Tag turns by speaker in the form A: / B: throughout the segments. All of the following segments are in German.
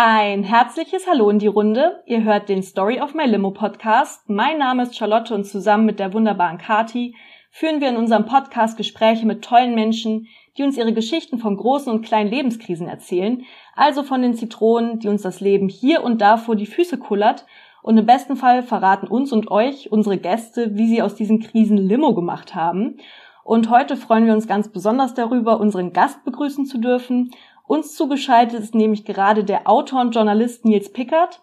A: Ein herzliches Hallo in die Runde. Ihr hört den Story of My Limo Podcast. Mein Name ist Charlotte und zusammen mit der wunderbaren Kati führen wir in unserem Podcast Gespräche mit tollen Menschen, die uns ihre Geschichten von großen und kleinen Lebenskrisen erzählen, also von den Zitronen, die uns das Leben hier und da vor die Füße kullert und im besten Fall verraten uns und euch unsere Gäste, wie sie aus diesen Krisen Limo gemacht haben. Und heute freuen wir uns ganz besonders darüber, unseren Gast begrüßen zu dürfen. Uns zugeschaltet ist nämlich gerade der Autor und Journalist Nils Pickert.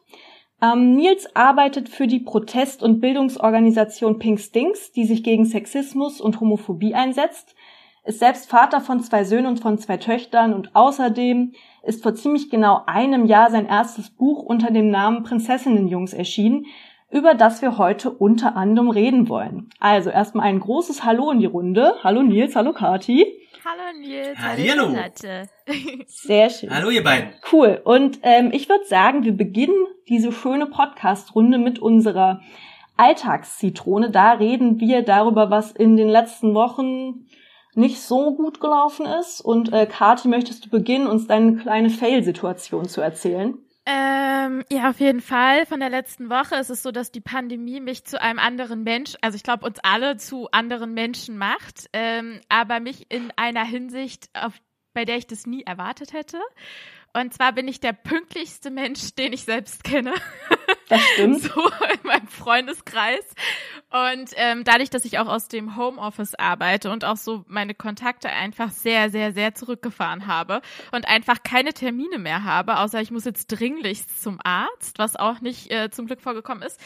A: Ähm, Nils arbeitet für die Protest- und Bildungsorganisation Pink Stinks, die sich gegen Sexismus und Homophobie einsetzt, ist selbst Vater von zwei Söhnen und von zwei Töchtern und außerdem ist vor ziemlich genau einem Jahr sein erstes Buch unter dem Namen Prinzessinnenjungs erschienen, über das wir heute unter anderem reden wollen. Also erstmal ein großes Hallo in die Runde. Hallo Nils, hallo Kati.
B: Hallo Nils.
C: Hallo.
A: Sehr schön.
C: Hallo ihr beiden.
A: Cool. Und ähm, ich würde sagen, wir beginnen diese schöne Podcast-Runde mit unserer Alltagszitrone. Da reden wir darüber, was in den letzten Wochen nicht so gut gelaufen ist. Und äh, Kati, möchtest du beginnen, uns deine kleine Fail-Situation zu erzählen?
B: Ähm, ja, auf jeden Fall. Von der letzten Woche ist es so, dass die Pandemie mich zu einem anderen Mensch, also ich glaube uns alle zu anderen Menschen macht, ähm, aber mich in einer Hinsicht, auf, bei der ich das nie erwartet hätte. Und zwar bin ich der pünktlichste Mensch, den ich selbst kenne.
A: Das stimmt.
B: so in meinem Freundeskreis. Und ähm, dadurch, dass ich auch aus dem Homeoffice arbeite und auch so meine Kontakte einfach sehr, sehr, sehr zurückgefahren habe und einfach keine Termine mehr habe, außer ich muss jetzt dringlichst zum Arzt, was auch nicht äh, zum Glück vorgekommen ist,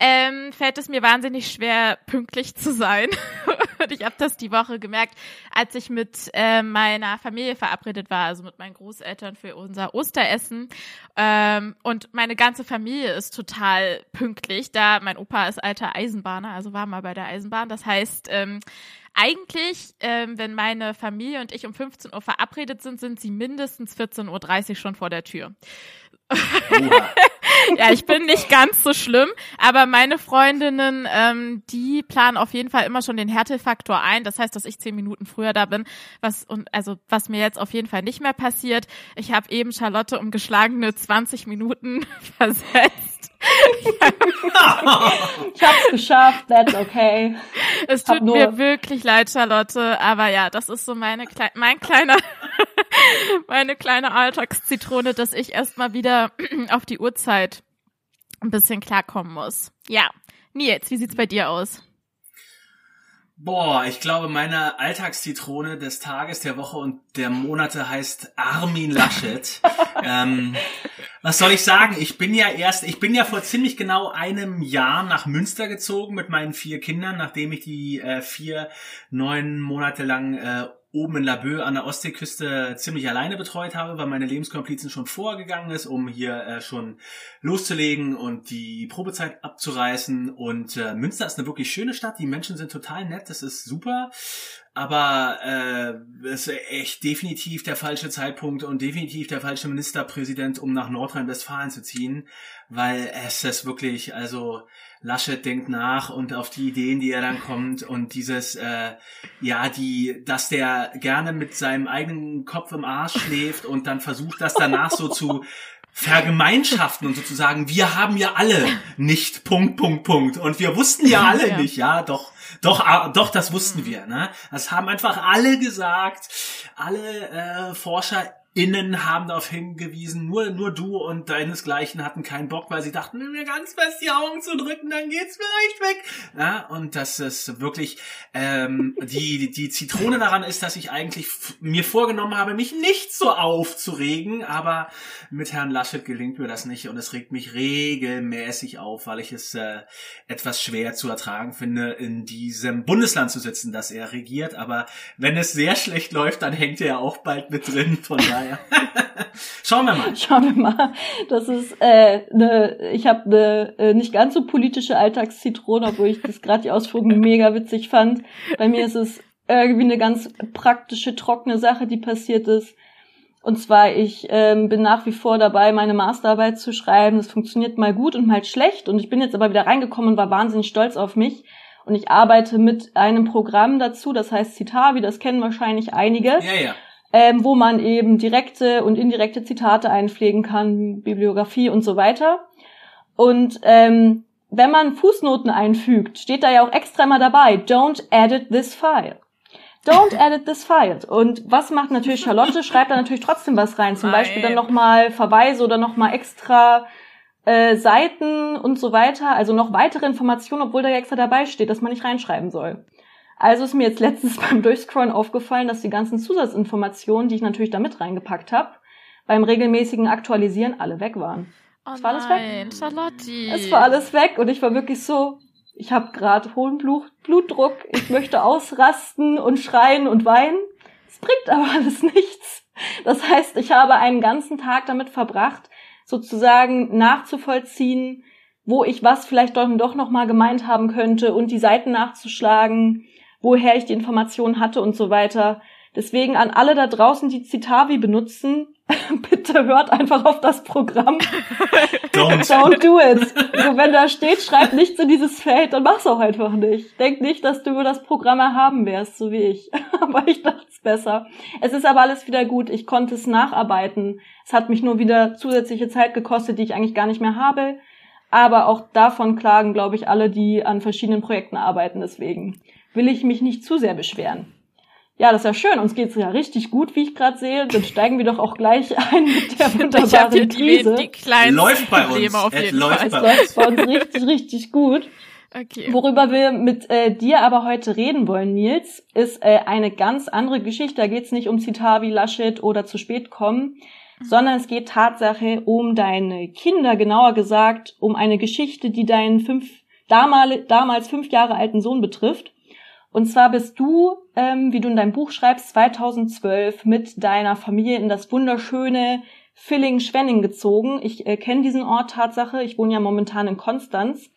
B: ähm, fällt es mir wahnsinnig schwer, pünktlich zu sein. und ich habe das die Woche gemerkt, als ich mit äh, meiner Familie verabredet war, also mit meinen Großeltern für unser Osteressen. Ähm, und meine ganze Familie ist total pünktlich, da mein Opa ist alter Eisenbahner, also war mal bei der Eisenbahn. Das heißt, ähm, eigentlich, ähm, wenn meine Familie und ich um 15 Uhr verabredet sind, sind sie mindestens 14.30 Uhr schon vor der Tür. ja, ich bin nicht ganz so schlimm, aber meine Freundinnen, ähm, die planen auf jeden Fall immer schon den Härtefaktor ein. Das heißt, dass ich zehn Minuten früher da bin, was und also was mir jetzt auf jeden Fall nicht mehr passiert. Ich habe eben Charlotte um geschlagene 20 Minuten versetzt.
A: Ich hab's geschafft, that's okay.
B: Es tut mir wirklich leid, Charlotte, aber ja, das ist so meine Kle mein kleiner meine kleine Alltagszitrone, dass ich erstmal wieder auf die Uhrzeit ein bisschen klarkommen muss. Ja. Nils, wie sieht's bei dir aus?
C: Boah, ich glaube, meine Alltagszitrone des Tages, der Woche und der Monate heißt Armin Laschet. ähm, was soll ich sagen? Ich bin ja erst, ich bin ja vor ziemlich genau einem Jahr nach Münster gezogen mit meinen vier Kindern, nachdem ich die äh, vier neun Monate lang äh, oben in Laboe an der Ostseeküste ziemlich alleine betreut habe, weil meine Lebenskomplizin schon vorgegangen ist, um hier äh, schon loszulegen und die Probezeit abzureißen. Und äh, Münster ist eine wirklich schöne Stadt. Die Menschen sind total nett. Das ist super. Aber äh, es ist echt definitiv der falsche Zeitpunkt und definitiv der falsche Ministerpräsident, um nach Nordrhein-Westfalen zu ziehen, weil es ist wirklich, also Laschet denkt nach und auf die Ideen, die er dann kommt und dieses, äh, ja, die, dass der gerne mit seinem eigenen Kopf im Arsch schläft und dann versucht, das danach so zu vergemeinschaften und sozusagen, wir haben ja alle nicht Punkt, Punkt, Punkt. Und wir wussten ja alle ja. nicht, ja, doch, doch, ah, doch, das wussten wir, ne? Das haben einfach alle gesagt, alle äh, Forscher Innen haben darauf hingewiesen, nur, nur du und deinesgleichen hatten keinen Bock, weil sie dachten, wenn mir ganz fest die Augen zu drücken, dann geht's vielleicht weg. Ja, und das ist wirklich, ähm, die, die Zitrone daran ist, dass ich eigentlich mir vorgenommen habe, mich nicht so aufzuregen, aber mit Herrn Laschet gelingt mir das nicht und es regt mich regelmäßig auf, weil ich es äh, etwas schwer zu ertragen finde, in diesem Bundesland zu sitzen, das er regiert, aber wenn es sehr schlecht läuft, dann hängt er auch bald mit drin, von daher ja. Schauen wir mal.
A: Schauen wir mal. Das ist äh, ne, ich habe eine äh, nicht ganz so politische Alltagszitrone, obwohl ich das gerade die Ausführungen mega witzig fand. Bei mir ist es irgendwie eine ganz praktische, trockene Sache, die passiert ist. Und zwar, ich ähm, bin nach wie vor dabei, meine Masterarbeit zu schreiben. Das funktioniert mal gut und mal schlecht. Und ich bin jetzt aber wieder reingekommen und war wahnsinnig stolz auf mich. Und ich arbeite mit einem Programm dazu, das heißt Citavi, das kennen wahrscheinlich einige.
C: Ja, ja.
A: Ähm, wo man eben direkte und indirekte Zitate einpflegen kann, Bibliografie und so weiter. Und ähm, wenn man Fußnoten einfügt, steht da ja auch extra mal dabei, don't edit this file. Don't edit this file. Und was macht natürlich Charlotte? Schreibt da natürlich trotzdem was rein. Zum Nein. Beispiel dann nochmal Verweise oder nochmal extra äh, Seiten und so weiter. Also noch weitere Informationen, obwohl da ja extra dabei steht, dass man nicht reinschreiben soll. Also ist mir jetzt letztens beim Durchscrollen aufgefallen, dass die ganzen Zusatzinformationen, die ich natürlich da mit reingepackt habe, beim regelmäßigen Aktualisieren alle weg waren.
B: Oh es war alles weg. Charlotte.
A: Es war alles weg und ich war wirklich so, ich habe gerade hohen Blut, Blutdruck, ich möchte ausrasten und schreien und weinen. Es bringt aber alles nichts. Das heißt, ich habe einen ganzen Tag damit verbracht, sozusagen nachzuvollziehen, wo ich was vielleicht doch, doch noch mal gemeint haben könnte und die Seiten nachzuschlagen, woher ich die Informationen hatte und so weiter. Deswegen an alle da draußen, die Citavi benutzen, bitte hört einfach auf das Programm.
C: Don't.
A: Don't do it. So, wenn da steht, schreib nichts in dieses Feld, dann mach's auch einfach nicht. Denk nicht, dass du über das Programm erhaben wärst, so wie ich. aber ich dachte es besser. Es ist aber alles wieder gut. Ich konnte es nacharbeiten. Es hat mich nur wieder zusätzliche Zeit gekostet, die ich eigentlich gar nicht mehr habe. Aber auch davon klagen, glaube ich, alle, die an verschiedenen Projekten arbeiten. Deswegen will ich mich nicht zu sehr beschweren. Ja, das ist ja schön. Uns geht's ja richtig gut, wie ich gerade sehe. Dann steigen wir doch auch gleich ein mit der wunderbaren Krise.
B: Die, die
C: läuft bei uns. Auf jeden
A: läuft Fall. Bei es läuft bei uns richtig, richtig gut. Okay. Worüber wir mit äh, dir aber heute reden wollen, Nils, ist äh, eine ganz andere Geschichte. Da geht's nicht um Citavi, Laschet oder zu spät kommen. Sondern es geht Tatsache um deine Kinder, genauer gesagt um eine Geschichte, die deinen fünf, damals, fünf Jahre alten Sohn betrifft. Und zwar bist du, ähm, wie du in deinem Buch schreibst, 2012 mit deiner Familie in das wunderschöne Villingen-Schwenning gezogen. Ich äh, kenne diesen Ort Tatsache. Ich wohne ja momentan in Konstanz.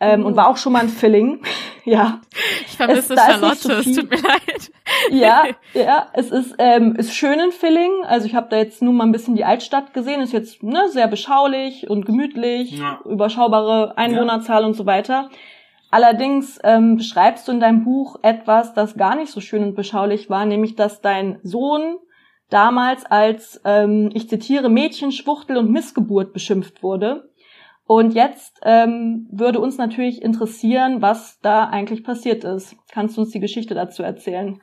A: Ähm, und war auch schon mal in Filling. ja.
B: Ich vermisse es, Charlotte, so es tut mir leid.
A: ja, ja, es ist, ähm, ist schön in Filling. Also ich habe da jetzt nur mal ein bisschen die Altstadt gesehen. Ist jetzt ne, sehr beschaulich und gemütlich, ja. überschaubare Einwohnerzahl ja. und so weiter. Allerdings ähm, beschreibst du in deinem Buch etwas, das gar nicht so schön und beschaulich war, nämlich dass dein Sohn damals als, ähm, ich zitiere, Mädchen, Schwuchtel und Missgeburt beschimpft wurde. Und jetzt ähm, würde uns natürlich interessieren, was da eigentlich passiert ist. Kannst du uns die Geschichte dazu erzählen?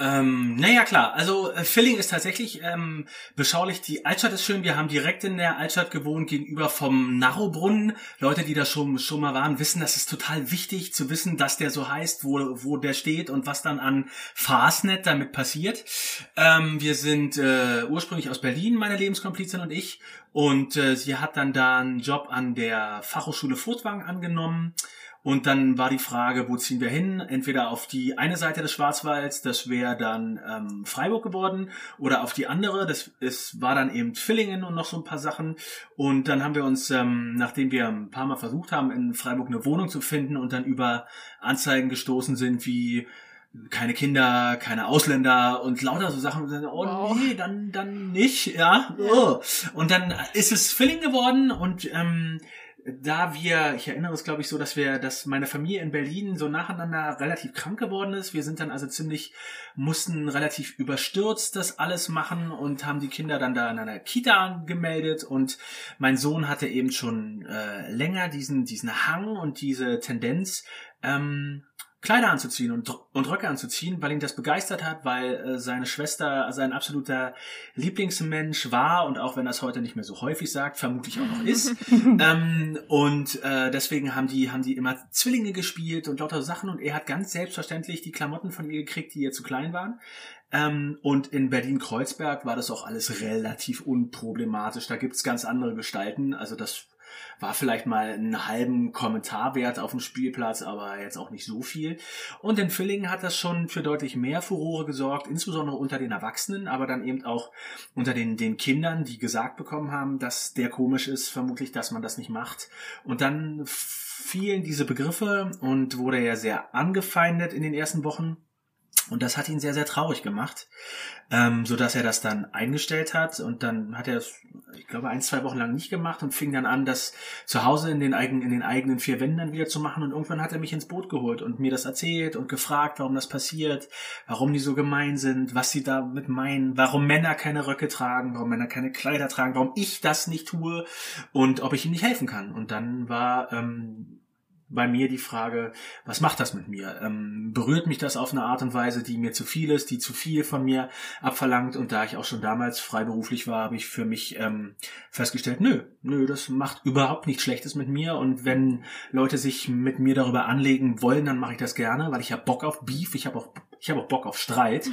C: Ähm, naja, klar. Also äh, Filling ist tatsächlich ähm, beschaulich. Die Altstadt ist schön. Wir haben direkt in der Altstadt gewohnt, gegenüber vom Narrowbrunnen. Leute, die da schon, schon mal waren, wissen, das ist total wichtig zu wissen, dass der so heißt, wo, wo der steht und was dann an Fastnet damit passiert. Ähm, wir sind äh, ursprünglich aus Berlin, meine Lebenskomplizin und ich. Und äh, sie hat dann da einen Job an der Fachhochschule Furtwang angenommen und dann war die Frage, wo ziehen wir hin? Entweder auf die eine Seite des Schwarzwalds, das wäre dann ähm, Freiburg geworden, oder auf die andere, das ist, war dann eben Villingen und noch so ein paar Sachen. Und dann haben wir uns, ähm, nachdem wir ein paar Mal versucht haben, in Freiburg eine Wohnung zu finden und dann über Anzeigen gestoßen sind wie keine Kinder, keine Ausländer und lauter so Sachen. oh wow. nee, dann dann nicht, ja. Oh. Und dann ist es Filling geworden und ähm, da wir, ich erinnere es glaube ich so, dass wir, dass meine Familie in Berlin so nacheinander relativ krank geworden ist. Wir sind dann also ziemlich, mussten relativ überstürzt das alles machen und haben die Kinder dann da in einer Kita gemeldet und mein Sohn hatte eben schon äh, länger diesen, diesen Hang und diese Tendenz, ähm, Kleider anzuziehen und, und Röcke anzuziehen, weil ihn das begeistert hat, weil äh, seine Schwester sein absoluter Lieblingsmensch war und auch wenn er es heute nicht mehr so häufig sagt, vermutlich auch noch ist. ähm, und äh, deswegen haben die, haben die immer Zwillinge gespielt und lauter Sachen und er hat ganz selbstverständlich die Klamotten von ihr gekriegt, die ihr zu klein waren. Ähm, und in Berlin-Kreuzberg war das auch alles relativ unproblematisch. Da gibt's ganz andere Gestalten. Also das war vielleicht mal einen halben Kommentar wert auf dem Spielplatz, aber jetzt auch nicht so viel. Und in Villingen hat das schon für deutlich mehr Furore gesorgt, insbesondere unter den Erwachsenen, aber dann eben auch unter den, den Kindern, die gesagt bekommen haben, dass der komisch ist, vermutlich, dass man das nicht macht. Und dann fielen diese Begriffe und wurde ja sehr angefeindet in den ersten Wochen. Und das hat ihn sehr, sehr traurig gemacht, ähm, so dass er das dann eingestellt hat und dann hat er es, ich glaube, ein, zwei Wochen lang nicht gemacht und fing dann an, das zu Hause in den eigenen, in den eigenen vier Wänden dann wieder zu machen und irgendwann hat er mich ins Boot geholt und mir das erzählt und gefragt, warum das passiert, warum die so gemein sind, was sie damit meinen, warum Männer keine Röcke tragen, warum Männer keine Kleider tragen, warum ich das nicht tue und ob ich ihm nicht helfen kann. Und dann war ähm, bei mir die Frage, was macht das mit mir? Ähm, berührt mich das auf eine Art und Weise, die mir zu viel ist, die zu viel von mir abverlangt? Und da ich auch schon damals freiberuflich war, habe ich für mich ähm, festgestellt, nö, nö, das macht überhaupt nichts Schlechtes mit mir. Und wenn Leute sich mit mir darüber anlegen wollen, dann mache ich das gerne, weil ich habe Bock auf Beef, ich habe auch ich habe auch Bock auf Streit.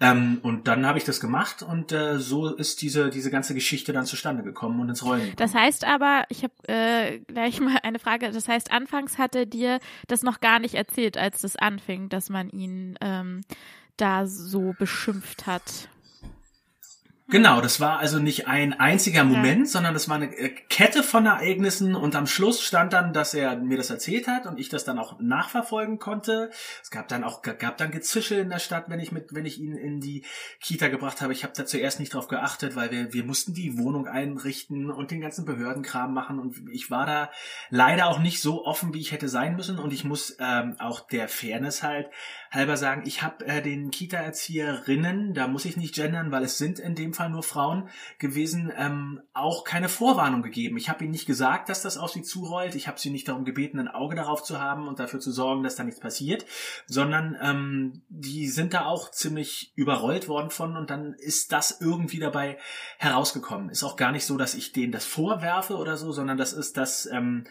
C: Ähm, und dann habe ich das gemacht und äh, so ist diese, diese ganze Geschichte dann zustande gekommen und ins Rollen. Gekommen.
B: Das heißt aber, ich habe äh, gleich mal eine Frage, das heißt, anfangs hat er dir das noch gar nicht erzählt, als das anfing, dass man ihn ähm, da so beschimpft hat.
C: Genau, das war also nicht ein einziger Moment, ja. sondern das war eine äh, Kette von Ereignissen und am Schluss stand dann, dass er mir das erzählt hat und ich das dann auch nachverfolgen konnte. Es gab dann auch gab dann Gezischel in der Stadt, wenn ich mit wenn ich ihn in die Kita gebracht habe. Ich habe da zuerst nicht drauf geachtet, weil wir wir mussten die Wohnung einrichten und den ganzen Behördenkram machen und ich war da leider auch nicht so offen, wie ich hätte sein müssen und ich muss ähm, auch der Fairness halt halber sagen, ich habe äh, den Kita-Erzieherinnen, da muss ich nicht gendern, weil es sind in dem Fall nur Frauen gewesen, ähm, auch keine Vorwarnung gegeben. Ich habe ihnen nicht gesagt, dass das auf sie zurollt. Ich habe sie nicht darum gebeten, ein Auge darauf zu haben und dafür zu sorgen, dass da nichts passiert, sondern ähm, die sind da auch ziemlich überrollt worden von und dann ist das irgendwie dabei herausgekommen. Ist auch gar nicht so, dass ich denen das vorwerfe oder so, sondern das ist das ähm,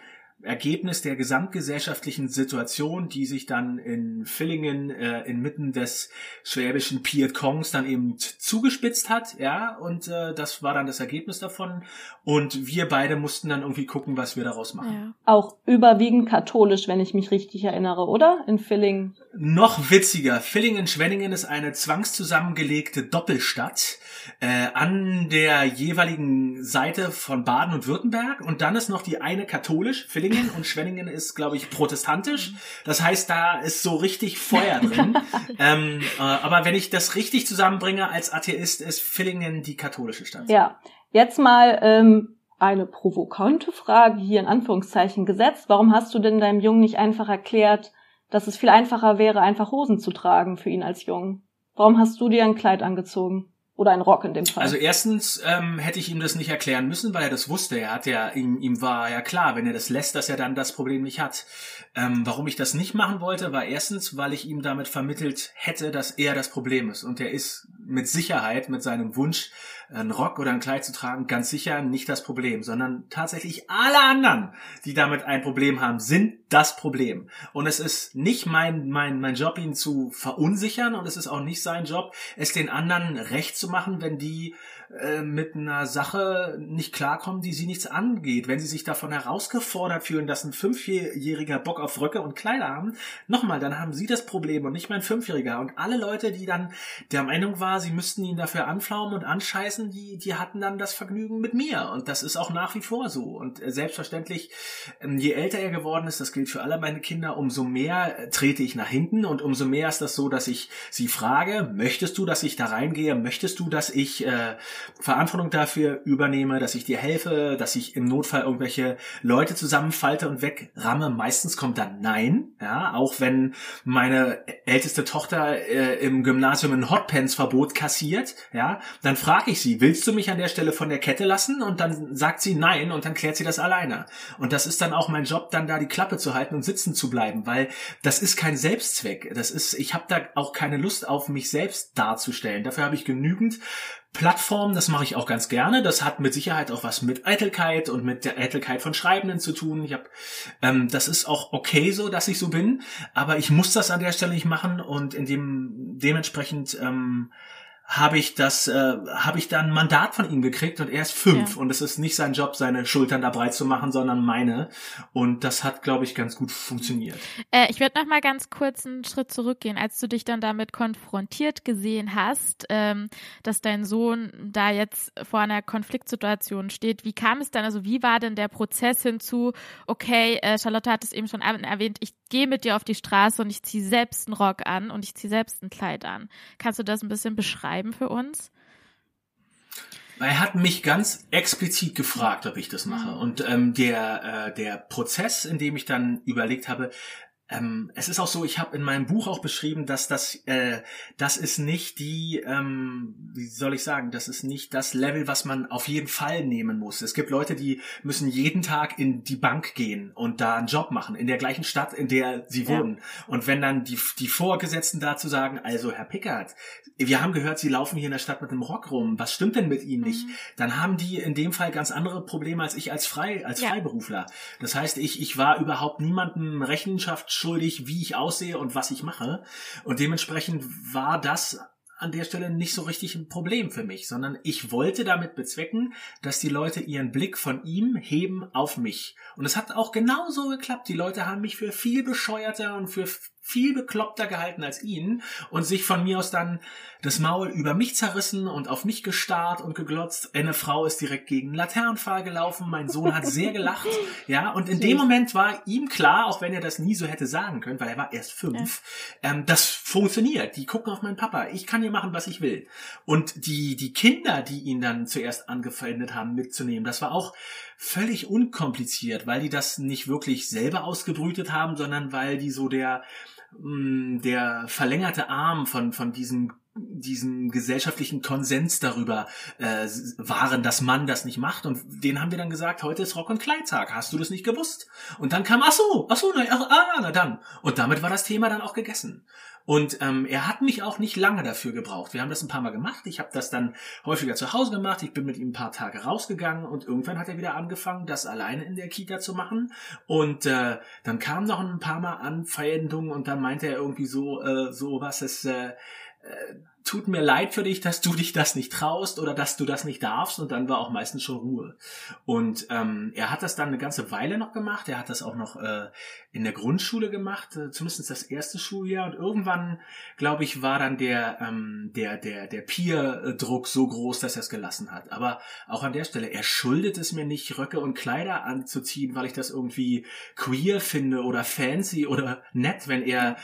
C: Ergebnis der gesamtgesellschaftlichen Situation, die sich dann in Villingen äh, inmitten des schwäbischen Piet Kongs dann eben zugespitzt hat, ja, und äh, das war dann das Ergebnis davon und wir beide mussten dann irgendwie gucken, was wir daraus machen. Ja.
A: Auch überwiegend katholisch, wenn ich mich richtig erinnere, oder? In Villingen.
C: Noch witziger, Villingen-Schwenningen ist eine zwangszusammengelegte Doppelstadt äh, an der jeweiligen Seite von Baden und Württemberg und dann ist noch die eine katholisch, Villingen und Schwenningen ist, glaube ich, protestantisch. Das heißt, da ist so richtig Feuer drin. ähm, äh, aber wenn ich das richtig zusammenbringe als Atheist, ist Villingen die katholische Stadt.
A: Ja, jetzt mal ähm, eine provokante Frage hier in Anführungszeichen gesetzt. Warum hast du denn deinem Jungen nicht einfach erklärt, dass es viel einfacher wäre, einfach Hosen zu tragen für ihn als Jungen? Warum hast du dir ein Kleid angezogen? Oder ein Rock in dem Fall.
C: Also erstens ähm, hätte ich ihm das nicht erklären müssen, weil er das wusste. Er hat ja, ihm, ihm war ja klar, wenn er das lässt, dass er dann das Problem nicht hat. Ähm, warum ich das nicht machen wollte, war erstens, weil ich ihm damit vermittelt hätte, dass er das Problem ist. Und er ist mit Sicherheit, mit seinem Wunsch, einen Rock oder ein Kleid zu tragen, ganz sicher nicht das Problem, sondern tatsächlich alle anderen, die damit ein Problem haben, sind das Problem. Und es ist nicht mein, mein, mein Job, ihn zu verunsichern und es ist auch nicht sein Job, es den anderen recht zu machen, wenn die mit einer Sache nicht klarkommen, die sie nichts angeht. Wenn sie sich davon herausgefordert fühlen, dass ein Fünfjähriger Bock auf Röcke und Kleider haben, nochmal, dann haben sie das Problem und nicht mein Fünfjähriger. Und alle Leute, die dann der Meinung war, sie müssten ihn dafür anflaumen und anscheißen, die, die hatten dann das Vergnügen mit mir. Und das ist auch nach wie vor so. Und äh, selbstverständlich, ähm, je älter er geworden ist, das gilt für alle meine Kinder, umso mehr äh, trete ich nach hinten und umso mehr ist das so, dass ich sie frage, möchtest du, dass ich da reingehe? Möchtest du, dass ich äh, Verantwortung dafür übernehme, dass ich dir helfe, dass ich im Notfall irgendwelche Leute zusammenfalte und wegramme. Meistens kommt dann Nein, ja, auch wenn meine älteste Tochter äh, im Gymnasium ein Hotpants-Verbot kassiert, ja, dann frage ich sie, willst du mich an der Stelle von der Kette lassen? Und dann sagt sie Nein und dann klärt sie das alleine. Und das ist dann auch mein Job, dann da die Klappe zu halten und sitzen zu bleiben, weil das ist kein Selbstzweck. Das ist, ich habe da auch keine Lust auf mich selbst darzustellen. Dafür habe ich genügend Plattform, das mache ich auch ganz gerne. Das hat mit Sicherheit auch was mit Eitelkeit und mit der Eitelkeit von Schreibenden zu tun. Ich hab, ähm, das ist auch okay so, dass ich so bin, aber ich muss das an der Stelle nicht machen und in dem dementsprechend ähm, habe ich das, äh, habe ich dann ein Mandat von ihm gekriegt und er ist fünf ja. und es ist nicht sein Job, seine Schultern da breit zu machen, sondern meine und das hat, glaube ich, ganz gut funktioniert.
B: Äh, ich würde noch mal ganz kurz einen Schritt zurückgehen, als du dich dann damit konfrontiert gesehen hast, ähm, dass dein Sohn da jetzt vor einer Konfliktsituation steht. Wie kam es dann? Also wie war denn der Prozess hinzu? Okay, äh, Charlotte hat es eben schon erwähnt. Ich gehe mit dir auf die Straße und ich ziehe selbst einen Rock an und ich ziehe selbst ein Kleid an. Kannst du das ein bisschen beschreiben für uns?
C: Er hat mich ganz explizit gefragt, ob ich das mache. Mhm. Und ähm, der, äh, der Prozess, in dem ich dann überlegt habe, ähm, es ist auch so, ich habe in meinem Buch auch beschrieben, dass das, äh, das ist nicht die, ähm, wie soll ich sagen, das ist nicht das Level, was man auf jeden Fall nehmen muss. Es gibt Leute, die müssen jeden Tag in die Bank gehen und da einen Job machen, in der gleichen Stadt, in der sie wohnen. Ja. Und wenn dann die, die Vorgesetzten dazu sagen, also Herr Pickard, wir haben gehört, Sie laufen hier in der Stadt mit einem Rock rum, was stimmt denn mit Ihnen nicht? Mhm. Dann haben die in dem Fall ganz andere Probleme als ich als Frei, als ja. Freiberufler. Das heißt, ich, ich war überhaupt niemandem Rechenschaft schuldig, wie ich aussehe und was ich mache. Und dementsprechend war das an der Stelle nicht so richtig ein Problem für mich, sondern ich wollte damit bezwecken, dass die Leute ihren Blick von ihm heben auf mich. Und es hat auch genauso geklappt. Die Leute haben mich für viel bescheuerter und für viel bekloppter gehalten als ihn und sich von mir aus dann das Maul über mich zerrissen und auf mich gestarrt und geglotzt. Eine Frau ist direkt gegen Laternenpfahl gelaufen. Mein Sohn hat sehr gelacht. Ja, und in dem Moment war ihm klar, auch wenn er das nie so hätte sagen können, weil er war erst fünf, ja. ähm, das funktioniert. Die gucken auf meinen Papa. Ich kann hier machen, was ich will. Und die, die Kinder, die ihn dann zuerst angefeindet haben, mitzunehmen, das war auch völlig unkompliziert, weil die das nicht wirklich selber ausgebrütet haben, sondern weil die so der, der verlängerte Arm von, von diesem diesen gesellschaftlichen Konsens darüber äh, waren, dass man das nicht macht. Und den haben wir dann gesagt, heute ist Rock- und Kleidtag. Hast du das nicht gewusst? Und dann kam, ach so, ach so, na, ach, ah, na dann. Und damit war das Thema dann auch gegessen. Und ähm, er hat mich auch nicht lange dafür gebraucht. Wir haben das ein paar Mal gemacht. Ich habe das dann häufiger zu Hause gemacht. Ich bin mit ihm ein paar Tage rausgegangen und irgendwann hat er wieder angefangen, das alleine in der Kita zu machen. Und äh, dann kam noch ein paar Mal Anfeindungen und dann meinte er irgendwie so, äh, so was es äh, tut mir leid für dich, dass du dich das nicht traust oder dass du das nicht darfst und dann war auch meistens schon Ruhe. Und ähm, er hat das dann eine ganze Weile noch gemacht, er hat das auch noch äh, in der Grundschule gemacht, äh, zumindest das erste Schuljahr und irgendwann, glaube ich, war dann der, ähm, der, der, der Peer-Druck so groß, dass er es gelassen hat. Aber auch an der Stelle, er schuldet es mir nicht, Röcke und Kleider anzuziehen, weil ich das irgendwie queer finde oder fancy oder nett, wenn er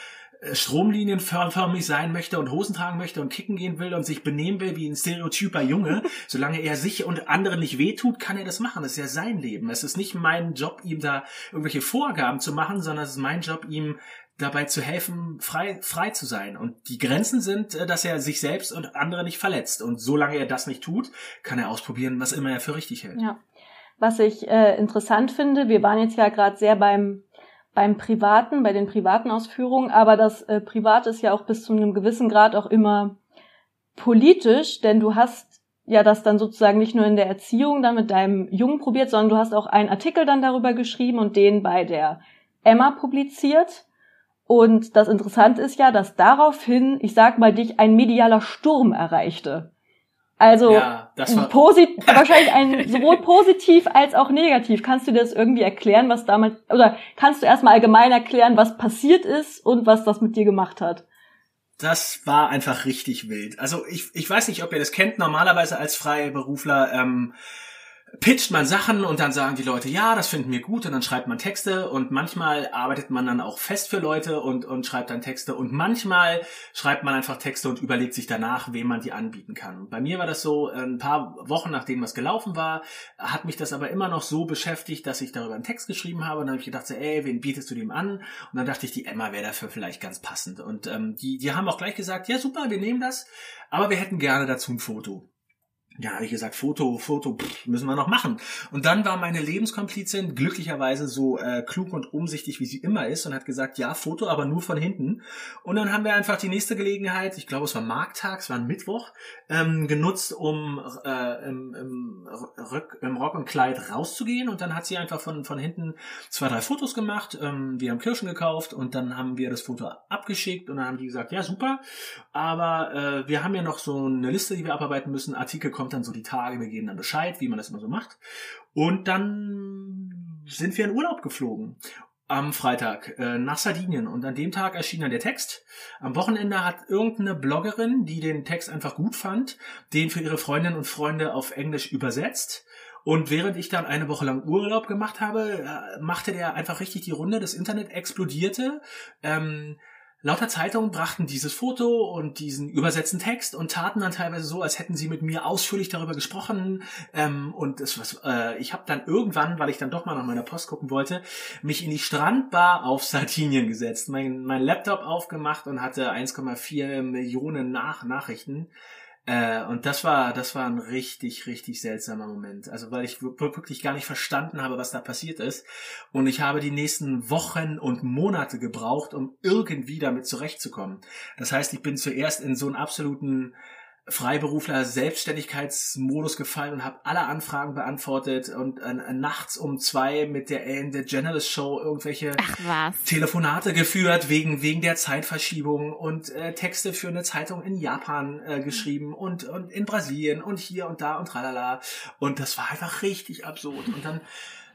C: stromlinienförmig sein möchte und Hosen tragen möchte und kicken gehen will und sich benehmen will wie ein stereotyper Junge, solange er sich und anderen nicht wehtut, kann er das machen. Das ist ja sein Leben. Es ist nicht mein Job, ihm da irgendwelche Vorgaben zu machen, sondern es ist mein Job, ihm dabei zu helfen, frei, frei zu sein. Und die Grenzen sind, äh, dass er sich selbst und andere nicht verletzt. Und solange er das nicht tut, kann er ausprobieren, was immer er für richtig hält.
A: Ja. Was ich äh, interessant finde, wir waren jetzt ja gerade sehr beim beim Privaten, bei den privaten Ausführungen, aber das äh, Privat ist ja auch bis zu einem gewissen Grad auch immer politisch, denn du hast ja das dann sozusagen nicht nur in der Erziehung dann mit deinem Jungen probiert, sondern du hast auch einen Artikel dann darüber geschrieben und den bei der Emma publiziert. Und das Interessante ist ja, dass daraufhin, ich sag mal, dich ein medialer Sturm erreichte. Also ja, posit wahrscheinlich ein sowohl positiv als auch negativ. Kannst du das irgendwie erklären, was damals oder kannst du erstmal allgemein erklären, was passiert ist und was das mit dir gemacht hat?
C: Das war einfach richtig wild. Also ich, ich weiß nicht, ob ihr das kennt. Normalerweise als Freiberufler ähm, pitcht man Sachen und dann sagen die Leute, ja, das finden wir gut und dann schreibt man Texte und manchmal arbeitet man dann auch fest für Leute und, und schreibt dann Texte und manchmal schreibt man einfach Texte und überlegt sich danach, wem man die anbieten kann. Bei mir war das so, ein paar Wochen nachdem was gelaufen war, hat mich das aber immer noch so beschäftigt, dass ich darüber einen Text geschrieben habe und dann habe ich gedacht, so, ey, wen bietest du dem an? Und dann dachte ich, die Emma wäre dafür vielleicht ganz passend. Und ähm, die, die haben auch gleich gesagt, ja super, wir nehmen das, aber wir hätten gerne dazu ein Foto. Ja, habe ich gesagt, Foto, Foto, pff, müssen wir noch machen. Und dann war meine Lebenskomplizin glücklicherweise so äh, klug und umsichtig, wie sie immer ist, und hat gesagt, ja, Foto, aber nur von hinten. Und dann haben wir einfach die nächste Gelegenheit, ich glaube, es war Markttag, es war ein Mittwoch, ähm, genutzt, um äh, im, im, Rück, im Rock und Kleid rauszugehen. Und dann hat sie einfach von, von hinten zwei, drei Fotos gemacht. Ähm, wir haben Kirschen gekauft und dann haben wir das Foto abgeschickt und dann haben die gesagt, ja, super, aber äh, wir haben ja noch so eine Liste, die wir abarbeiten müssen. Artikel kommt dann so die Tage, wir geben dann Bescheid, wie man das immer so macht. Und dann sind wir in Urlaub geflogen am Freitag äh, nach Sardinien und an dem Tag erschien dann der Text. Am Wochenende hat irgendeine Bloggerin, die den Text einfach gut fand, den für ihre Freundinnen und Freunde auf Englisch übersetzt. Und während ich dann eine Woche lang Urlaub gemacht habe, äh, machte der einfach richtig die Runde. Das Internet explodierte. Ähm, Lauter Zeitungen brachten dieses Foto und diesen übersetzten Text und taten dann teilweise so, als hätten sie mit mir ausführlich darüber gesprochen. Ähm, und es, was, äh, ich habe dann irgendwann, weil ich dann doch mal nach meiner Post gucken wollte, mich in die Strandbar auf Sardinien gesetzt, mein, mein Laptop aufgemacht und hatte 1,4 Millionen nach Nachrichten äh, und das war, das war ein richtig, richtig seltsamer Moment. Also weil ich wirklich gar nicht verstanden habe, was da passiert ist. Und ich habe die nächsten Wochen und Monate gebraucht, um irgendwie damit zurechtzukommen. Das heißt, ich bin zuerst in so einen absoluten Freiberufler Selbstständigkeitsmodus gefallen und habe alle Anfragen beantwortet und äh, nachts um zwei mit der Ellen DeGeneres Show irgendwelche Telefonate geführt wegen wegen der Zeitverschiebung und äh, Texte für eine Zeitung in Japan äh, geschrieben und und in Brasilien und hier und da und tralala. Und das war einfach richtig absurd. Und dann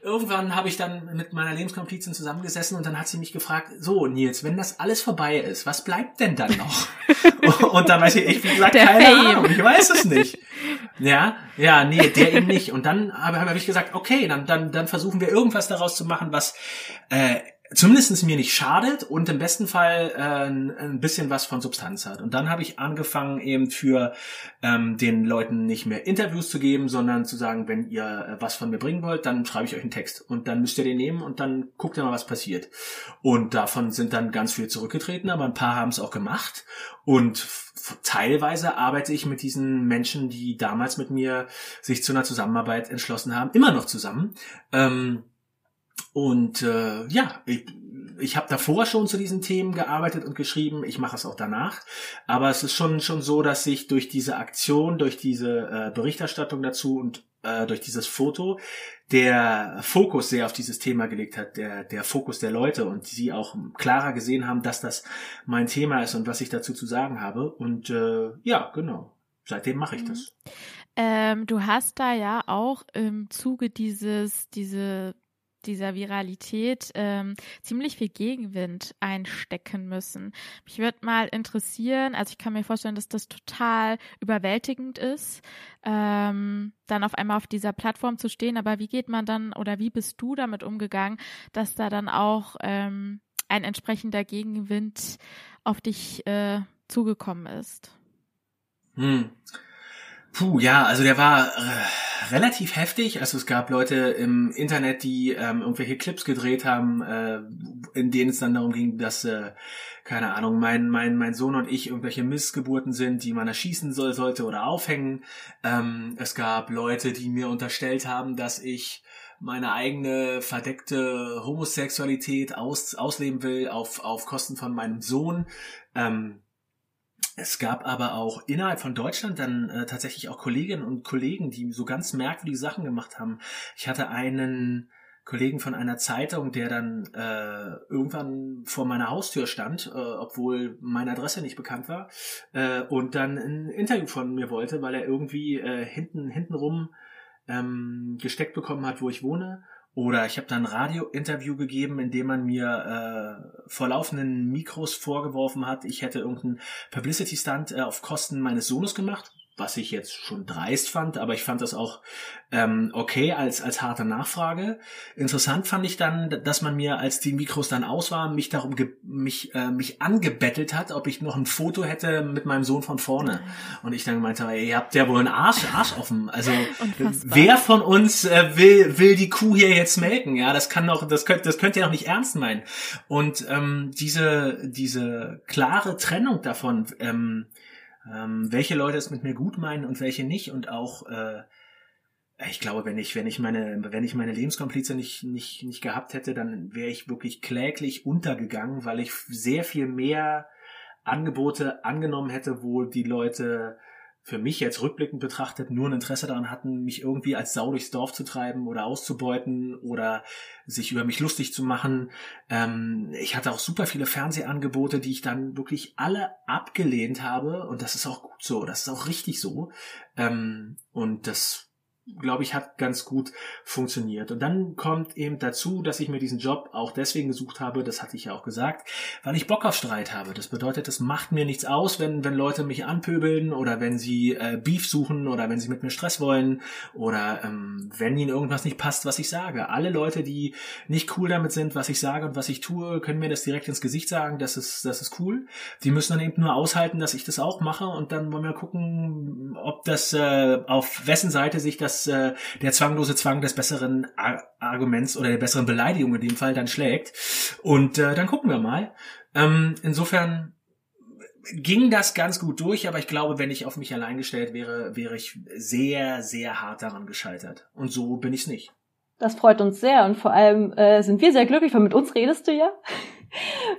C: irgendwann habe ich dann mit meiner Lebenskomplizin zusammengesessen und dann hat sie mich gefragt, so Nils, wenn das alles vorbei ist, was bleibt denn dann noch? und dann weiß ich echt, wie gesagt, der keine Fame. Ahnung, ich weiß es nicht. Ja, ja, nee, der eben nicht. Und dann habe hab ich gesagt, okay, dann, dann, dann versuchen wir irgendwas daraus zu machen, was äh, zumindest mir nicht schadet und im besten Fall äh, ein bisschen was von Substanz hat. Und dann habe ich angefangen, eben für ähm, den Leuten nicht mehr Interviews zu geben, sondern zu sagen, wenn ihr äh, was von mir bringen wollt, dann schreibe ich euch einen Text. Und dann müsst ihr den nehmen und dann guckt ihr mal, was passiert. Und davon sind dann ganz viele zurückgetreten, aber ein paar haben es auch gemacht. Und teilweise arbeite ich mit diesen Menschen, die damals mit mir sich zu einer Zusammenarbeit entschlossen haben, immer noch zusammen. Ähm, und äh, ja, ich, ich habe davor schon zu diesen Themen gearbeitet und geschrieben. Ich mache es auch danach. Aber es ist schon schon so, dass sich durch diese Aktion, durch diese äh, Berichterstattung dazu und äh, durch dieses Foto der Fokus sehr auf dieses Thema gelegt hat, der der Fokus der Leute und sie auch klarer gesehen haben, dass das mein Thema ist und was ich dazu zu sagen habe. Und äh, ja, genau. Seitdem mache ich mhm. das.
B: Ähm, du hast da ja auch im Zuge dieses diese dieser Viralität ähm, ziemlich viel Gegenwind einstecken müssen. Mich würde mal interessieren, also ich kann mir vorstellen, dass das total überwältigend ist, ähm, dann auf einmal auf dieser Plattform zu stehen, aber wie geht man dann oder wie bist du damit umgegangen, dass da dann auch ähm, ein entsprechender Gegenwind auf dich äh, zugekommen ist?
C: Hm. Puh, ja, also der war äh, relativ heftig. Also es gab Leute im Internet, die ähm, irgendwelche Clips gedreht haben, äh, in denen es dann darum ging, dass, äh, keine Ahnung, mein, mein, mein Sohn und ich irgendwelche Missgeburten sind, die man erschießen soll, sollte oder aufhängen. Ähm, es gab Leute, die mir unterstellt haben, dass ich meine eigene verdeckte Homosexualität aus, ausleben will auf, auf Kosten von meinem Sohn. Ähm, es gab aber auch innerhalb von Deutschland dann äh, tatsächlich auch Kolleginnen und Kollegen, die so ganz merkwürdige Sachen gemacht haben. Ich hatte einen Kollegen von einer Zeitung, der dann äh, irgendwann vor meiner Haustür stand, äh, obwohl meine Adresse nicht bekannt war, äh, und dann ein Interview von mir wollte, weil er irgendwie äh, hinten hintenrum ähm, gesteckt bekommen hat, wo ich wohne oder ich habe dann ein Radio-Interview gegeben, in dem man mir äh, vor laufenden Mikros vorgeworfen hat, ich hätte irgendeinen Publicity-Stunt äh, auf Kosten meines Sohnes gemacht was ich jetzt schon dreist fand, aber ich fand das auch ähm, okay als als harte Nachfrage. Interessant fand ich dann, dass man mir, als die Mikros dann aus waren, mich darum mich äh, mich angebettelt hat, ob ich noch ein Foto hätte mit meinem Sohn von vorne. Und ich dann gemeint habe, ihr habt ja wohl einen Arsch Arsch offen. Also Unfassbar. wer von uns äh, will will die Kuh hier jetzt melken? Ja, das kann doch das könnt das könnt ihr doch nicht ernst meinen. Und ähm, diese diese klare Trennung davon. Ähm, ähm, welche Leute es mit mir gut meinen und welche nicht und auch äh, ich glaube, wenn ich, wenn ich meine, wenn ich meine Lebenskomplize nicht, nicht, nicht gehabt hätte, dann wäre ich wirklich kläglich untergegangen, weil ich sehr viel mehr Angebote angenommen hätte, wo die Leute für mich jetzt rückblickend betrachtet nur ein Interesse daran hatten, mich irgendwie als Sau durchs Dorf zu treiben oder auszubeuten oder sich über mich lustig zu machen. Ähm, ich hatte auch super viele Fernsehangebote, die ich dann wirklich alle abgelehnt habe und das ist auch gut so, das ist auch richtig so. Ähm, und das glaube ich, hat ganz gut funktioniert. Und dann kommt eben dazu, dass ich mir diesen Job auch deswegen gesucht habe, das hatte ich ja auch gesagt, weil ich Bock auf Streit habe. Das bedeutet, es macht mir nichts aus, wenn, wenn Leute mich anpöbeln oder wenn sie äh, Beef suchen oder wenn sie mit mir Stress wollen oder ähm, wenn ihnen irgendwas nicht passt, was ich sage. Alle Leute, die nicht cool damit sind, was ich sage und was ich tue, können mir das direkt ins Gesicht sagen, das ist, das ist cool. Die müssen dann eben nur aushalten, dass ich das auch mache und dann wollen wir gucken, ob das äh, auf wessen Seite sich das dass äh, der zwanglose Zwang des besseren Ar Arguments oder der besseren Beleidigung in dem Fall dann schlägt. Und äh, dann gucken wir mal. Ähm, insofern ging das ganz gut durch, aber ich glaube, wenn ich auf mich allein gestellt wäre, wäre ich sehr, sehr hart daran gescheitert. Und so bin ich es nicht.
A: Das freut uns sehr und vor allem äh, sind wir sehr glücklich, weil mit uns redest du ja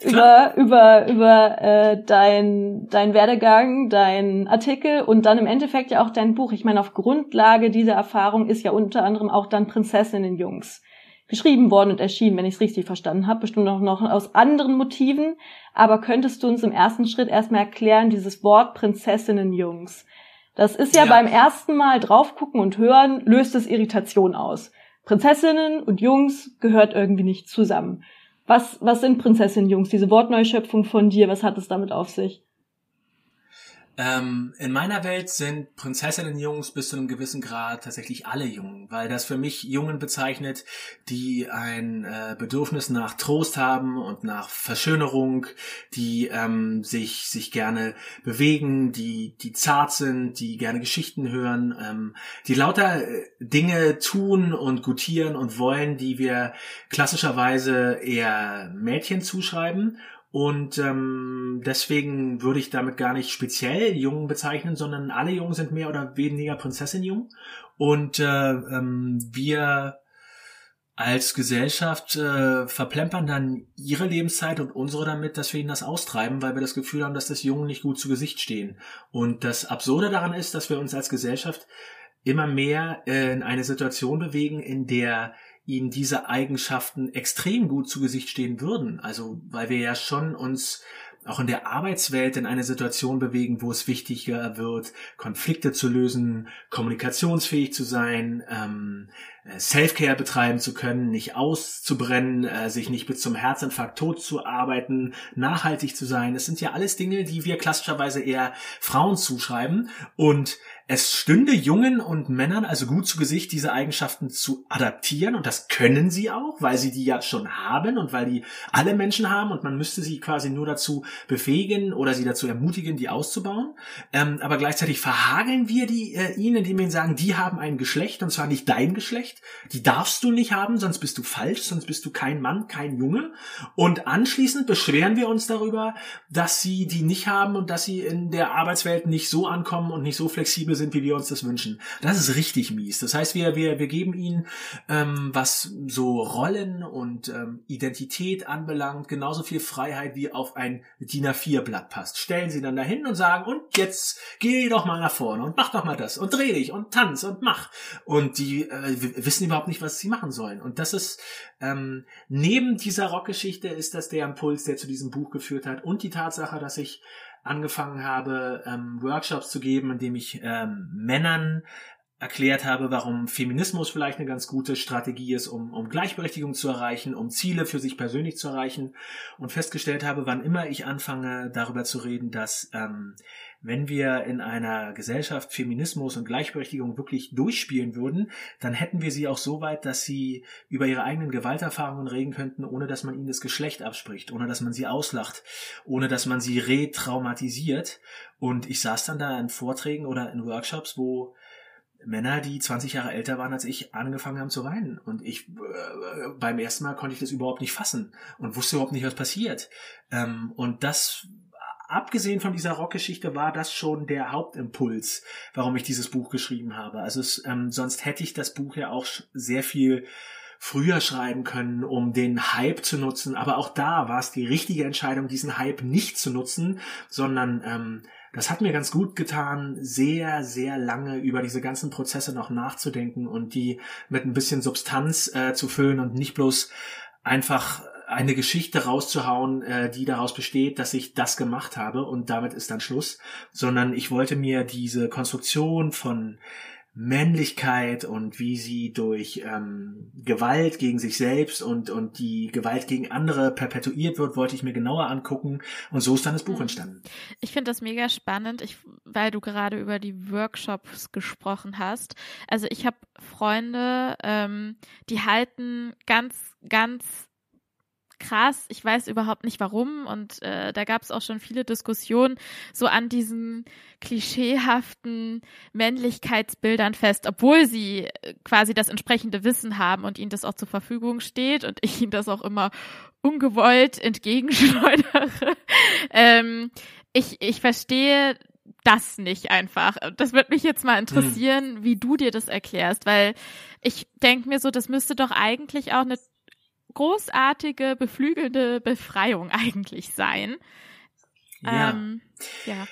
A: über über über äh, dein dein Werdegang, dein Artikel und dann im Endeffekt ja auch dein Buch. Ich meine, auf Grundlage dieser Erfahrung ist ja unter anderem auch dann Prinzessinnen Jungs geschrieben worden und erschienen, wenn ich es richtig verstanden habe, bestimmt auch noch aus anderen Motiven. Aber könntest du uns im ersten Schritt erstmal erklären, dieses Wort Prinzessinnen Jungs? Das ist ja, ja. beim ersten Mal draufgucken und hören, löst es Irritation aus. Prinzessinnen und Jungs gehört irgendwie nicht zusammen. Was, was sind Prinzessinnen-Jungs? Diese Wortneuschöpfung von dir, was hat es damit auf sich?
C: Ähm, in meiner Welt sind Prinzessinnen-Jungs bis zu einem gewissen Grad tatsächlich alle Jungen, weil das für mich Jungen bezeichnet, die ein äh, Bedürfnis nach Trost haben und nach Verschönerung, die ähm, sich sich gerne bewegen, die die zart sind, die gerne Geschichten hören, ähm, die lauter äh, Dinge tun und gutieren und wollen, die wir klassischerweise eher Mädchen zuschreiben und ähm, deswegen würde ich damit gar nicht speziell Jungen bezeichnen, sondern alle Jungen sind mehr oder weniger Prinzessin-Jung. Und äh, ähm, wir als Gesellschaft äh, verplempern dann ihre Lebenszeit und unsere damit, dass wir ihnen das austreiben, weil wir das Gefühl haben, dass das Jungen nicht gut zu Gesicht stehen. Und das Absurde daran ist, dass wir uns als Gesellschaft immer mehr äh, in eine Situation bewegen, in der ihnen diese Eigenschaften extrem gut zu Gesicht stehen würden. Also, weil wir ja schon uns auch in der Arbeitswelt in eine Situation bewegen, wo es wichtiger wird, Konflikte zu lösen, kommunikationsfähig zu sein, ähm, äh, Self-Care betreiben zu können, nicht auszubrennen, äh, sich nicht bis zum Herzinfarkt tot zu arbeiten, nachhaltig zu sein. Das sind ja alles Dinge, die wir klassischerweise eher Frauen zuschreiben. Und es stünde Jungen und Männern also gut zu Gesicht, diese Eigenschaften zu adaptieren. Und das können sie auch, weil sie die ja schon haben und weil die alle Menschen haben. Und man müsste sie quasi nur dazu befähigen oder sie dazu ermutigen, die auszubauen. Ähm, aber gleichzeitig verhageln wir die, äh, ihnen, indem wir ihnen sagen, die haben ein Geschlecht und zwar nicht dein Geschlecht. Die darfst du nicht haben, sonst bist du falsch, sonst bist du kein Mann, kein Junge. Und anschließend beschweren wir uns darüber, dass sie die nicht haben und dass sie in der Arbeitswelt nicht so ankommen und nicht so flexibel sind, wie wir uns das wünschen. Das ist richtig mies. Das heißt, wir, wir, wir geben ihnen, ähm, was so Rollen und ähm, Identität anbelangt, genauso viel Freiheit wie auf ein DIN A4-Blatt passt. Stellen sie dann dahin und sagen, und jetzt geh doch mal nach vorne und mach doch mal das und dreh dich und tanz und mach. Und die äh, wissen überhaupt nicht, was sie machen sollen. Und das ist, ähm, neben dieser Rockgeschichte ist das der Impuls, der zu diesem Buch geführt hat und die Tatsache, dass ich angefangen habe, ähm, Workshops zu geben, in dem ich ähm, Männern erklärt habe, warum Feminismus vielleicht eine ganz gute Strategie ist, um, um Gleichberechtigung zu erreichen, um Ziele für sich persönlich zu erreichen. Und festgestellt habe, wann immer ich anfange, darüber zu reden, dass ähm, wenn wir in einer Gesellschaft Feminismus und Gleichberechtigung wirklich durchspielen würden, dann hätten wir sie auch so weit, dass sie über ihre eigenen Gewalterfahrungen reden könnten, ohne dass man ihnen das Geschlecht abspricht, ohne dass man sie auslacht, ohne dass man sie retraumatisiert. Und ich saß dann da in Vorträgen oder in Workshops, wo Männer, die 20 Jahre älter waren als ich, angefangen haben zu weinen. Und ich, äh, beim ersten Mal konnte ich das überhaupt nicht fassen und wusste überhaupt nicht, was passiert. Ähm, und das abgesehen von dieser Rockgeschichte war das schon der Hauptimpuls, warum ich dieses Buch geschrieben habe. Also es, ähm, sonst hätte ich das Buch ja auch sehr viel früher schreiben können, um den Hype zu nutzen. Aber auch da war es die richtige Entscheidung, diesen Hype nicht zu nutzen, sondern ähm, das hat mir ganz gut getan, sehr, sehr lange über diese ganzen Prozesse noch nachzudenken und die mit ein bisschen Substanz äh, zu füllen und nicht bloß einfach eine Geschichte rauszuhauen, äh, die daraus besteht, dass ich das gemacht habe und damit ist dann Schluss, sondern ich wollte mir diese Konstruktion von Männlichkeit und wie sie durch ähm, Gewalt gegen sich selbst und, und die Gewalt gegen andere perpetuiert wird, wollte ich mir genauer angucken und so ist dann das Buch mhm. entstanden.
B: Ich finde das mega spannend, ich, weil du gerade über die Workshops gesprochen hast. Also ich habe Freunde, ähm, die halten ganz, ganz krass. Ich weiß überhaupt nicht warum und äh, da gab es auch schon viele Diskussionen so an diesen klischeehaften Männlichkeitsbildern fest, obwohl sie äh, quasi das entsprechende Wissen haben und ihnen das auch zur Verfügung steht und ich ihnen das auch immer ungewollt entgegenschleudere. ähm, ich, ich verstehe das nicht einfach. Das würde mich jetzt mal interessieren, hm. wie du dir das erklärst, weil ich denke mir so, das müsste doch eigentlich auch eine großartige, beflügelnde Befreiung eigentlich sein.
C: Ja. Ähm, ja.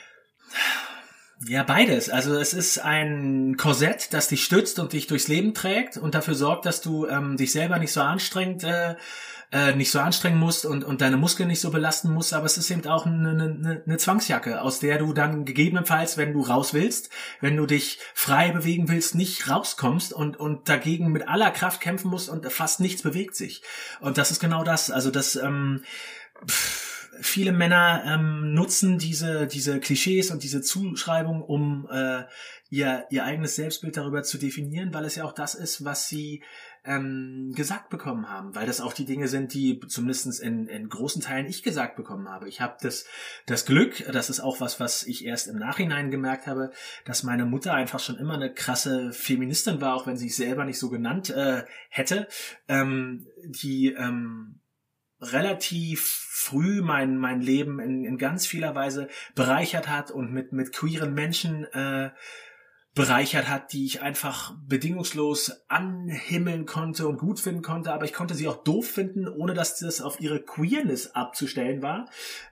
C: Ja, beides. Also es ist ein Korsett, das dich stützt und dich durchs Leben trägt und dafür sorgt, dass du ähm, dich selber nicht so anstrengend äh, äh, nicht so anstrengen musst und, und deine Muskeln nicht so belasten musst, aber es ist eben auch eine, eine, eine Zwangsjacke, aus der du dann gegebenenfalls, wenn du raus willst, wenn du dich frei bewegen willst, nicht rauskommst und, und dagegen mit aller Kraft kämpfen musst und fast nichts bewegt sich. Und das ist genau das. Also das ähm, pff, viele Männer ähm, nutzen diese, diese Klischees und diese Zuschreibung, um äh, ihr, ihr eigenes Selbstbild darüber zu definieren, weil es ja auch das ist, was sie ähm, gesagt bekommen haben, weil das auch die Dinge sind, die zumindest in, in großen Teilen ich gesagt bekommen habe. Ich habe das, das Glück, das ist auch was, was ich erst im Nachhinein gemerkt habe, dass meine Mutter einfach schon immer eine krasse Feministin war, auch wenn sie sich selber nicht so genannt äh, hätte, ähm, die ähm, relativ früh mein, mein Leben in, in ganz vieler Weise bereichert hat und mit, mit queeren Menschen äh, bereichert hat, die ich einfach bedingungslos anhimmeln konnte und gut finden konnte, aber ich konnte sie auch doof finden, ohne dass das auf ihre Queerness abzustellen war,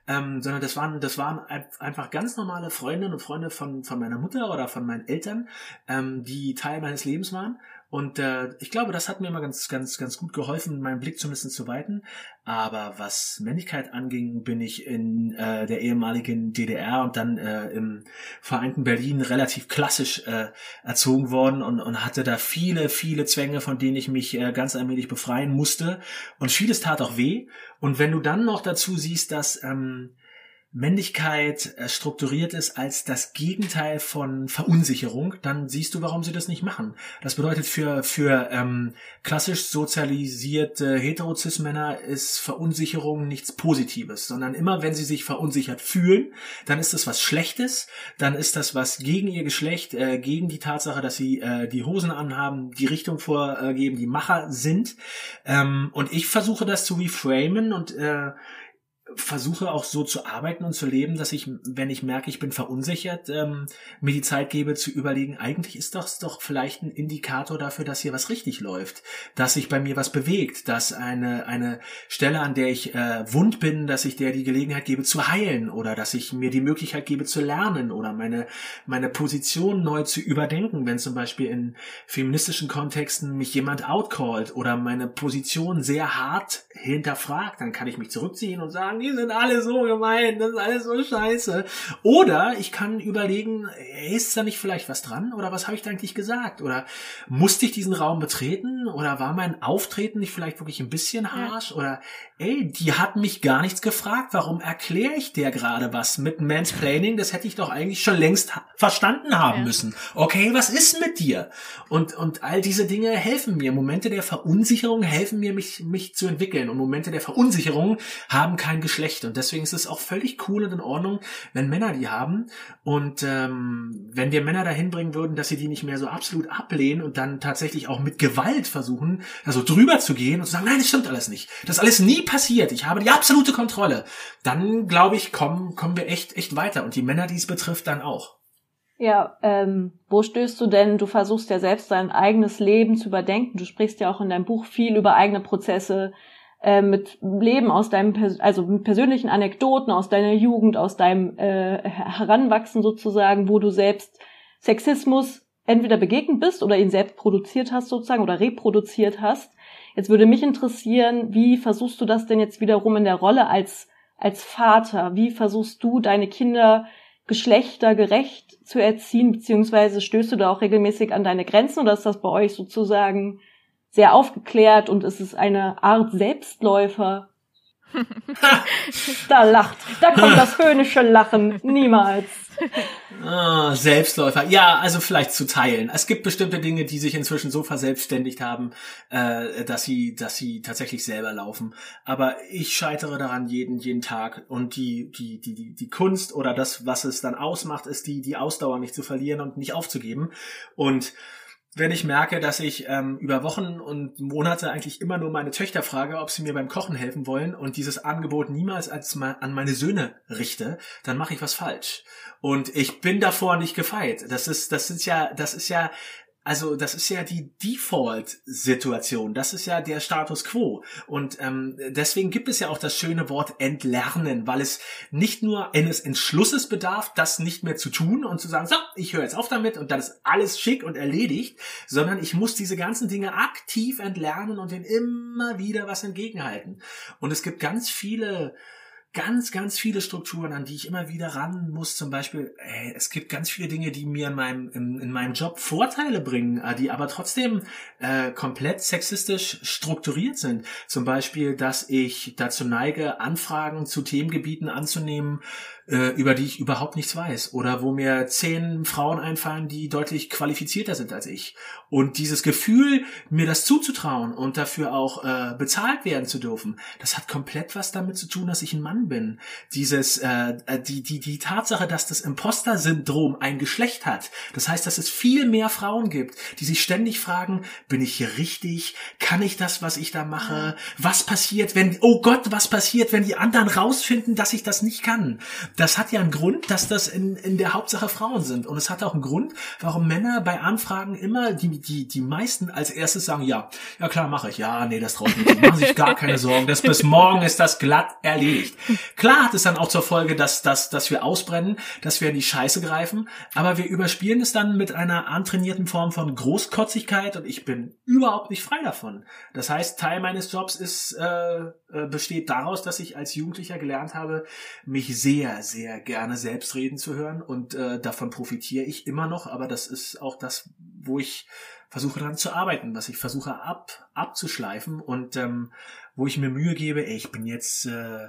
C: ähm, sondern das waren das waren einfach ganz normale Freundinnen und Freunde von von meiner Mutter oder von meinen Eltern, ähm, die Teil meines Lebens waren und äh, ich glaube, das hat mir immer ganz, ganz, ganz gut geholfen, meinen Blick zumindest zu weiten. Aber was Männlichkeit anging, bin ich in äh, der ehemaligen DDR und dann äh, im vereinten Berlin relativ klassisch äh, erzogen worden und, und hatte da viele, viele Zwänge, von denen ich mich äh, ganz allmählich befreien musste. Und vieles tat auch weh. Und wenn du dann noch dazu siehst, dass ähm, Männlichkeit äh, strukturiert ist als das Gegenteil von Verunsicherung, dann siehst du, warum sie das nicht machen. Das bedeutet für für ähm, klassisch sozialisierte Heterozis-Männer ist Verunsicherung nichts Positives, sondern immer wenn sie sich verunsichert fühlen, dann ist das was Schlechtes, dann ist das was gegen ihr Geschlecht, äh, gegen die Tatsache, dass sie äh, die Hosen anhaben, die Richtung vorgeben, die Macher sind. Ähm, und ich versuche das zu reframen und äh, versuche auch so zu arbeiten und zu leben, dass ich, wenn ich merke, ich bin verunsichert, ähm, mir die Zeit gebe zu überlegen, eigentlich ist das doch vielleicht ein Indikator dafür, dass hier was richtig läuft, dass sich bei mir was bewegt, dass eine, eine Stelle, an der ich äh, wund bin, dass ich der die Gelegenheit gebe zu heilen oder dass ich mir die Möglichkeit gebe zu lernen oder meine, meine Position neu zu überdenken, wenn zum Beispiel in feministischen Kontexten mich jemand outcallt oder meine Position sehr hart hinterfragt, dann kann ich mich zurückziehen und sagen, die sind alle so gemein, das ist alles so scheiße. Oder ich kann überlegen, ist da nicht vielleicht was dran? Oder was habe ich da eigentlich gesagt? Oder musste ich diesen Raum betreten? Oder war mein Auftreten nicht vielleicht wirklich ein bisschen harsh? Ja. Oder ey, die hat mich gar nichts gefragt. Warum erkläre ich der gerade was mit Mansplaining? Das hätte ich doch eigentlich schon längst verstanden haben ja. müssen. Okay, was ist mit dir? Und, und all diese Dinge helfen mir. Momente der Verunsicherung helfen mir, mich, mich zu entwickeln. Und Momente der Verunsicherung haben kein Geschlecht. Und deswegen ist es auch völlig cool und in Ordnung, wenn Männer die haben. Und ähm, wenn wir Männer dahin bringen würden, dass sie die nicht mehr so absolut ablehnen und dann tatsächlich auch mit Gewalt versuchen, also drüber zu gehen und zu sagen, nein, das stimmt alles nicht. Das ist alles nie passiert. Ich habe die absolute Kontrolle. Dann, glaube ich, kommen, kommen wir echt, echt weiter. Und die Männer, die es betrifft, dann auch.
A: Ja, ähm, wo stößt du denn? Du versuchst ja selbst dein eigenes Leben zu überdenken. Du sprichst ja auch in deinem Buch viel über eigene Prozesse, äh, mit Leben aus deinem, also mit persönlichen Anekdoten aus deiner Jugend, aus deinem äh, Heranwachsen sozusagen, wo du selbst Sexismus entweder begegnet bist oder ihn selbst produziert hast sozusagen oder reproduziert hast. Jetzt würde mich interessieren, wie versuchst du das denn jetzt wiederum in der Rolle als als Vater? Wie versuchst du deine Kinder geschlechtergerecht zu erziehen, beziehungsweise stößt du da auch regelmäßig an deine Grenzen oder ist das bei euch sozusagen sehr aufgeklärt und ist es eine Art Selbstläufer? da lacht, da kommt das höhnische Lachen, niemals.
C: Ah, Selbstläufer. Ja, also vielleicht zu teilen. Es gibt bestimmte Dinge, die sich inzwischen so verselbstständigt haben, äh, dass sie, dass sie tatsächlich selber laufen. Aber ich scheitere daran jeden, jeden Tag. Und die, die, die, die, die Kunst oder das, was es dann ausmacht, ist die, die Ausdauer nicht zu verlieren und nicht aufzugeben. Und wenn ich merke, dass ich ähm, über Wochen und Monate eigentlich immer nur meine Töchter frage, ob sie mir beim Kochen helfen wollen und dieses Angebot niemals als an meine Söhne richte, dann mache ich was falsch. Und ich bin davor nicht gefeit. Das ist, das ist ja, das ist ja also das ist ja die Default-Situation, das ist ja der Status quo. Und ähm, deswegen gibt es ja auch das schöne Wort entlernen, weil es nicht nur eines Entschlusses bedarf, das nicht mehr zu tun und zu sagen, so, ich höre jetzt auf damit und dann ist alles schick und erledigt, sondern ich muss diese ganzen Dinge aktiv entlernen und denen immer wieder was entgegenhalten. Und es gibt ganz viele ganz, ganz viele Strukturen, an die ich immer wieder ran muss. Zum Beispiel, ey, es gibt ganz viele Dinge, die mir in meinem, in, in meinem Job Vorteile bringen, äh, die aber trotzdem äh, komplett sexistisch strukturiert sind. Zum Beispiel, dass ich dazu neige, Anfragen zu Themengebieten anzunehmen, äh, über die ich überhaupt nichts weiß oder wo mir zehn Frauen einfallen, die deutlich qualifizierter sind als ich. Und dieses Gefühl, mir das zuzutrauen und dafür auch äh, bezahlt werden zu dürfen, das hat komplett was damit zu tun, dass ich ein Mann bin. Dieses, äh, äh die, die, die Tatsache, dass das Imposter-Syndrom ein Geschlecht hat, das heißt, dass es viel mehr Frauen gibt, die sich ständig fragen, bin ich hier richtig? Kann ich das, was ich da mache? Was passiert, wenn, oh Gott, was passiert, wenn die anderen rausfinden, dass ich das nicht kann? Das hat ja einen Grund, dass das in, in der Hauptsache Frauen sind. Und es hat auch einen Grund, warum Männer bei Anfragen immer die, die, die meisten als erstes sagen, ja, ja klar, mache ich. Ja, nee, das traue ich nicht. Machen sich gar keine Sorgen. Das bis morgen ist das glatt erledigt. Klar hat es dann auch zur Folge, dass, dass, dass wir ausbrennen, dass wir in die Scheiße greifen, aber wir überspielen es dann mit einer antrainierten Form von Großkotzigkeit und ich bin überhaupt nicht frei davon. Das heißt, Teil meines Jobs ist, äh, äh besteht daraus, dass ich als Jugendlicher gelernt habe, mich sehr, sehr gerne selbst reden zu hören und äh, davon profitiere ich immer noch, aber das ist auch das, wo ich versuche daran zu arbeiten, was ich versuche ab abzuschleifen und ähm, wo ich mir Mühe gebe, ey, ich bin jetzt äh,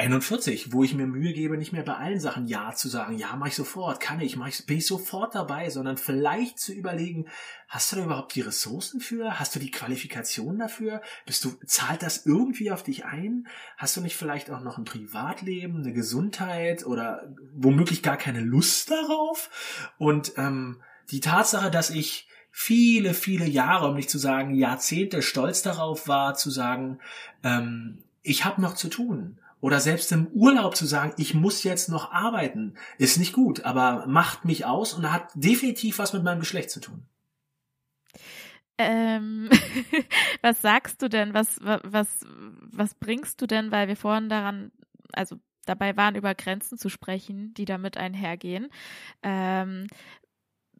C: 41, wo ich mir Mühe gebe, nicht mehr bei allen Sachen Ja zu sagen, ja, mach ich sofort, kann ich, mach ich, bin ich sofort dabei, sondern vielleicht zu überlegen, hast du da überhaupt die Ressourcen für? Hast du die Qualifikation dafür? Bist du, zahlt das irgendwie auf dich ein? Hast du nicht vielleicht auch noch ein Privatleben, eine Gesundheit oder womöglich gar keine Lust darauf? Und ähm, die Tatsache, dass ich viele, viele Jahre, um nicht zu sagen Jahrzehnte stolz darauf war, zu sagen, ähm, ich habe noch zu tun oder selbst im Urlaub zu sagen, ich muss jetzt noch arbeiten, ist nicht gut, aber macht mich aus und hat definitiv was mit meinem Geschlecht zu tun.
B: Ähm, was sagst du denn? Was, was, was bringst du denn? Weil wir vorhin daran, also dabei waren, über Grenzen zu sprechen, die damit einhergehen. Ähm,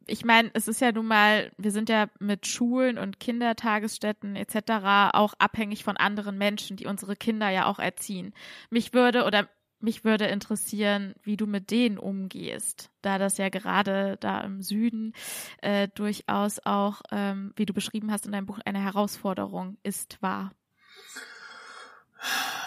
B: ich meine, es ist ja nun mal, wir sind ja mit Schulen und Kindertagesstätten etc. auch abhängig von anderen Menschen, die unsere Kinder ja auch erziehen. Mich würde oder mich würde interessieren, wie du mit denen umgehst, da das ja gerade da im Süden äh, durchaus auch, ähm, wie du beschrieben hast in deinem Buch, eine Herausforderung ist, wahr.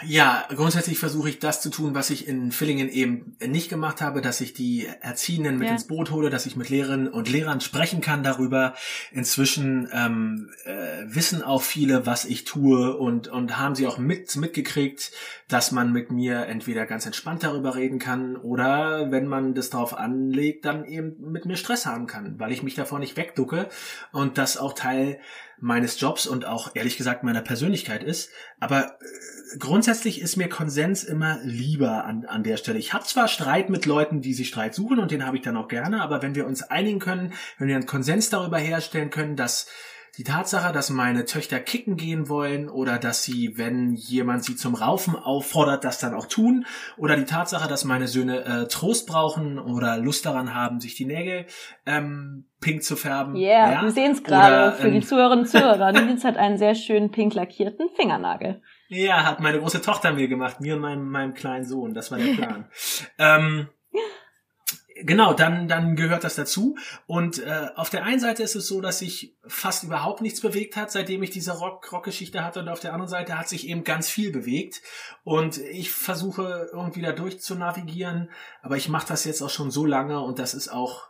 C: Ja, grundsätzlich versuche ich das zu tun, was ich in Villingen eben nicht gemacht habe, dass ich die Erziehenden mit ja. ins Boot hole, dass ich mit Lehrerinnen und Lehrern sprechen kann darüber. Inzwischen ähm, äh, wissen auch viele, was ich tue und, und haben sie auch mit, mitgekriegt, dass man mit mir entweder ganz entspannt darüber reden kann oder wenn man das darauf anlegt, dann eben mit mir Stress haben kann, weil ich mich davor nicht wegducke und das auch Teil meines Jobs und auch ehrlich gesagt meiner Persönlichkeit ist. Aber äh, grundsätzlich ist mir Konsens immer lieber an, an der Stelle. Ich habe zwar Streit mit Leuten, die sich Streit suchen und den habe ich dann auch gerne, aber wenn wir uns einigen können, wenn wir einen Konsens darüber herstellen können, dass die Tatsache, dass meine Töchter kicken gehen wollen oder dass sie, wenn jemand sie zum Raufen auffordert, das dann auch tun oder die Tatsache, dass meine Söhne äh, Trost brauchen oder Lust daran haben, sich die Nägel ähm, pink zu färben.
A: Yeah, ja, wir sehen es gerade für ähm, die Zuhörerinnen und Zuhörer. Nils hat einen sehr schönen pink lackierten Fingernagel.
C: Ja, hat meine große Tochter mir gemacht, mir und meinem, meinem kleinen Sohn. Das war der Plan. ähm, Genau, dann, dann gehört das dazu. Und äh, auf der einen Seite ist es so, dass sich fast überhaupt nichts bewegt hat, seitdem ich diese Rock Rock-Geschichte hatte. Und auf der anderen Seite hat sich eben ganz viel bewegt. Und ich versuche irgendwie da durch zu navigieren. Aber ich mache das jetzt auch schon so lange und das ist auch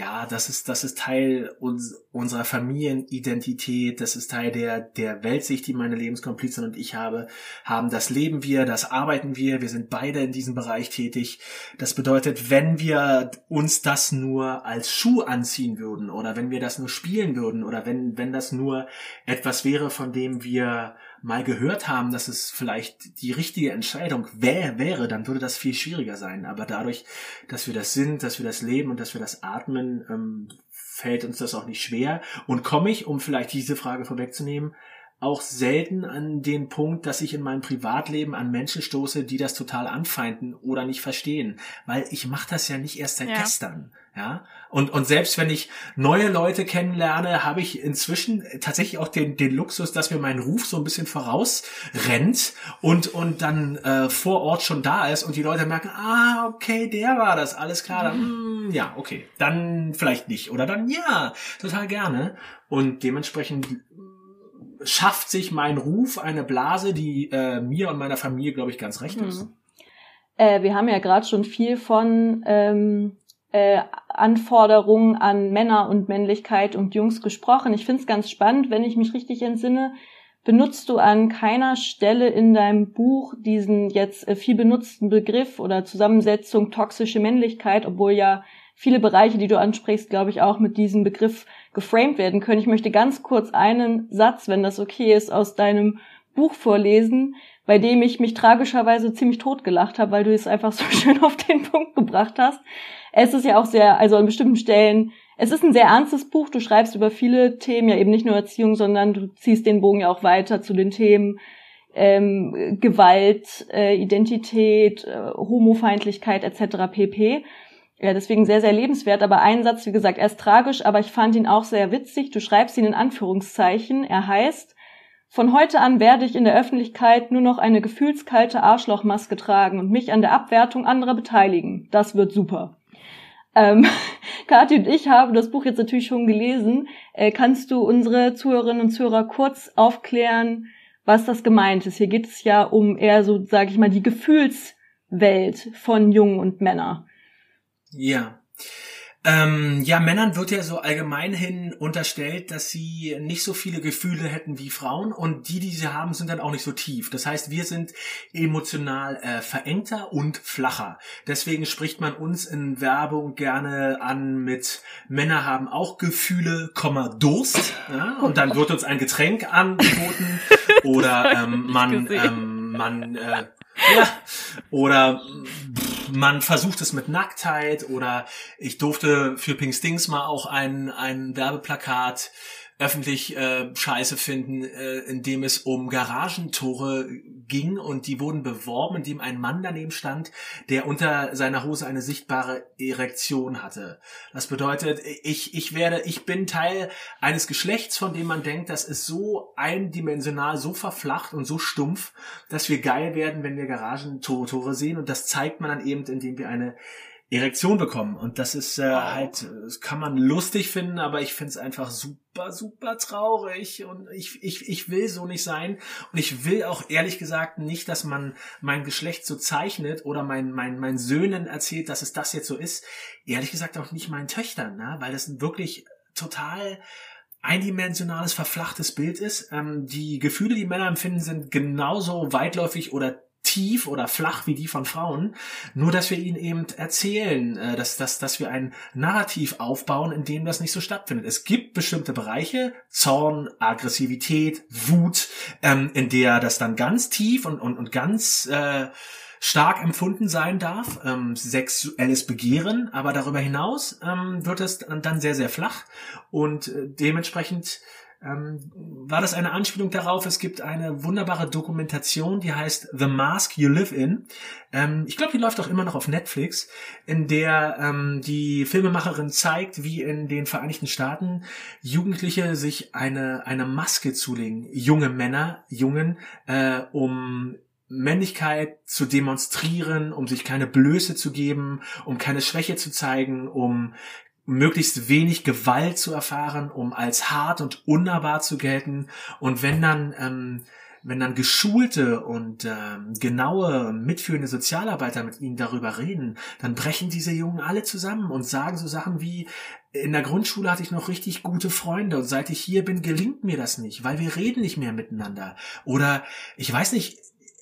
C: ja, das ist, das ist Teil uns, unserer Familienidentität, das ist Teil der, der Weltsicht, die meine Lebenskomplizin und ich habe, haben. Das leben wir, das arbeiten wir, wir sind beide in diesem Bereich tätig. Das bedeutet, wenn wir uns das nur als Schuh anziehen würden oder wenn wir das nur spielen würden oder wenn, wenn das nur etwas wäre, von dem wir mal gehört haben, dass es vielleicht die richtige Entscheidung wär, wäre, dann würde das viel schwieriger sein. Aber dadurch, dass wir das sind, dass wir das leben und dass wir das atmen, ähm, fällt uns das auch nicht schwer. Und komme ich, um vielleicht diese Frage vorwegzunehmen, auch selten an den Punkt, dass ich in meinem Privatleben an Menschen stoße, die das total anfeinden oder nicht verstehen, weil ich mache das ja nicht erst seit ja. gestern, ja. Und und selbst wenn ich neue Leute kennenlerne, habe ich inzwischen tatsächlich auch den den Luxus, dass mir mein Ruf so ein bisschen vorausrennt und und dann äh, vor Ort schon da ist und die Leute merken, ah okay, der war das, alles klar, dann mh, hm, ja okay, dann vielleicht nicht oder dann ja, total gerne und dementsprechend schafft sich mein Ruf eine Blase, die äh, mir und meiner Familie, glaube ich, ganz recht ist. Mhm.
A: Äh, wir haben ja gerade schon viel von ähm, äh, Anforderungen an Männer und Männlichkeit und Jungs gesprochen. Ich finde es ganz spannend, wenn ich mich richtig entsinne, benutzt du an keiner Stelle in deinem Buch diesen jetzt äh, viel benutzten Begriff oder Zusammensetzung toxische Männlichkeit, obwohl ja viele Bereiche, die du ansprichst, glaube ich, auch mit diesem Begriff geframed werden können. Ich möchte ganz kurz einen Satz, wenn das okay ist, aus deinem Buch vorlesen, bei dem ich mich tragischerweise ziemlich totgelacht habe, weil du es einfach so schön auf den Punkt gebracht hast. Es ist ja auch sehr, also an bestimmten Stellen, es ist ein sehr ernstes Buch. Du schreibst über viele Themen, ja eben nicht nur Erziehung, sondern du ziehst den Bogen ja auch weiter zu den Themen ähm, Gewalt, äh, Identität, äh, Homofeindlichkeit etc. pp. Ja, deswegen sehr, sehr lebenswert. Aber ein Satz, wie gesagt, er ist tragisch, aber ich fand ihn auch sehr witzig. Du schreibst ihn in Anführungszeichen. Er heißt, von heute an werde ich in der Öffentlichkeit nur noch eine gefühlskalte Arschlochmaske tragen und mich an der Abwertung anderer beteiligen. Das wird super. Ähm, Kathi und ich haben das Buch jetzt natürlich schon gelesen. Äh, kannst du unsere Zuhörerinnen und Zuhörer kurz aufklären, was das gemeint ist? Hier geht es ja um eher so, sage ich mal, die Gefühlswelt von Jungen und Männern.
C: Ja. Ähm, ja, Männern wird ja so allgemein hin unterstellt, dass sie nicht so viele Gefühle hätten wie Frauen und die, die sie haben, sind dann auch nicht so tief. Das heißt, wir sind emotional äh, verengter und flacher. Deswegen spricht man uns in Werbung gerne an mit Männer haben auch Gefühle, Komma Durst. Ja? Und dann wird uns ein Getränk angeboten oder ähm, man, ähm, man äh, ja. Oder man versucht es mit Nacktheit oder ich durfte für Pink Stings mal auch ein, ein Werbeplakat öffentlich äh, scheiße finden, äh, indem es um Garagentore ging und die wurden beworben, indem ein Mann daneben stand, der unter seiner Hose eine sichtbare Erektion hatte. Das bedeutet, ich, ich werde, ich bin Teil eines Geschlechts, von dem man denkt, das ist so eindimensional, so verflacht und so stumpf, dass wir geil werden, wenn wir Garagentore sehen und das zeigt man dann eben, indem wir eine Erektion bekommen. Und das ist äh, halt, das kann man lustig finden, aber ich finde es einfach super, super traurig. Und ich, ich, ich will so nicht sein. Und ich will auch ehrlich gesagt nicht, dass man mein Geschlecht so zeichnet oder mein, mein, mein Söhnen erzählt, dass es das jetzt so ist. Ehrlich gesagt auch nicht meinen Töchtern, ne? weil das wirklich total eindimensionales, verflachtes Bild ist. Ähm, die Gefühle, die Männer empfinden, sind genauso weitläufig oder tief oder flach wie die von Frauen, nur dass wir ihnen eben erzählen, äh, dass, dass, dass wir ein Narrativ aufbauen, in dem das nicht so stattfindet. Es gibt bestimmte Bereiche, Zorn, Aggressivität, Wut, ähm, in der das dann ganz tief und, und, und ganz äh, stark empfunden sein darf, ähm, sexuelles Begehren, aber darüber hinaus ähm, wird es dann sehr, sehr flach und äh, dementsprechend ähm, war das eine Anspielung darauf. Es gibt eine wunderbare Dokumentation, die heißt The Mask You Live In. Ähm, ich glaube, die läuft auch immer noch auf Netflix, in der ähm, die Filmemacherin zeigt, wie in den Vereinigten Staaten Jugendliche sich eine, eine Maske zulegen. Junge Männer, Jungen, äh, um Männlichkeit zu demonstrieren, um sich keine Blöße zu geben, um keine Schwäche zu zeigen, um möglichst wenig Gewalt zu erfahren, um als hart und unnahbar zu gelten. Und wenn dann, ähm, wenn dann geschulte und ähm, genaue, mitführende Sozialarbeiter mit ihnen darüber reden, dann brechen diese Jungen alle zusammen und sagen so Sachen wie, in der Grundschule hatte ich noch richtig gute Freunde und seit ich hier bin, gelingt mir das nicht, weil wir reden nicht mehr miteinander. Oder ich weiß nicht,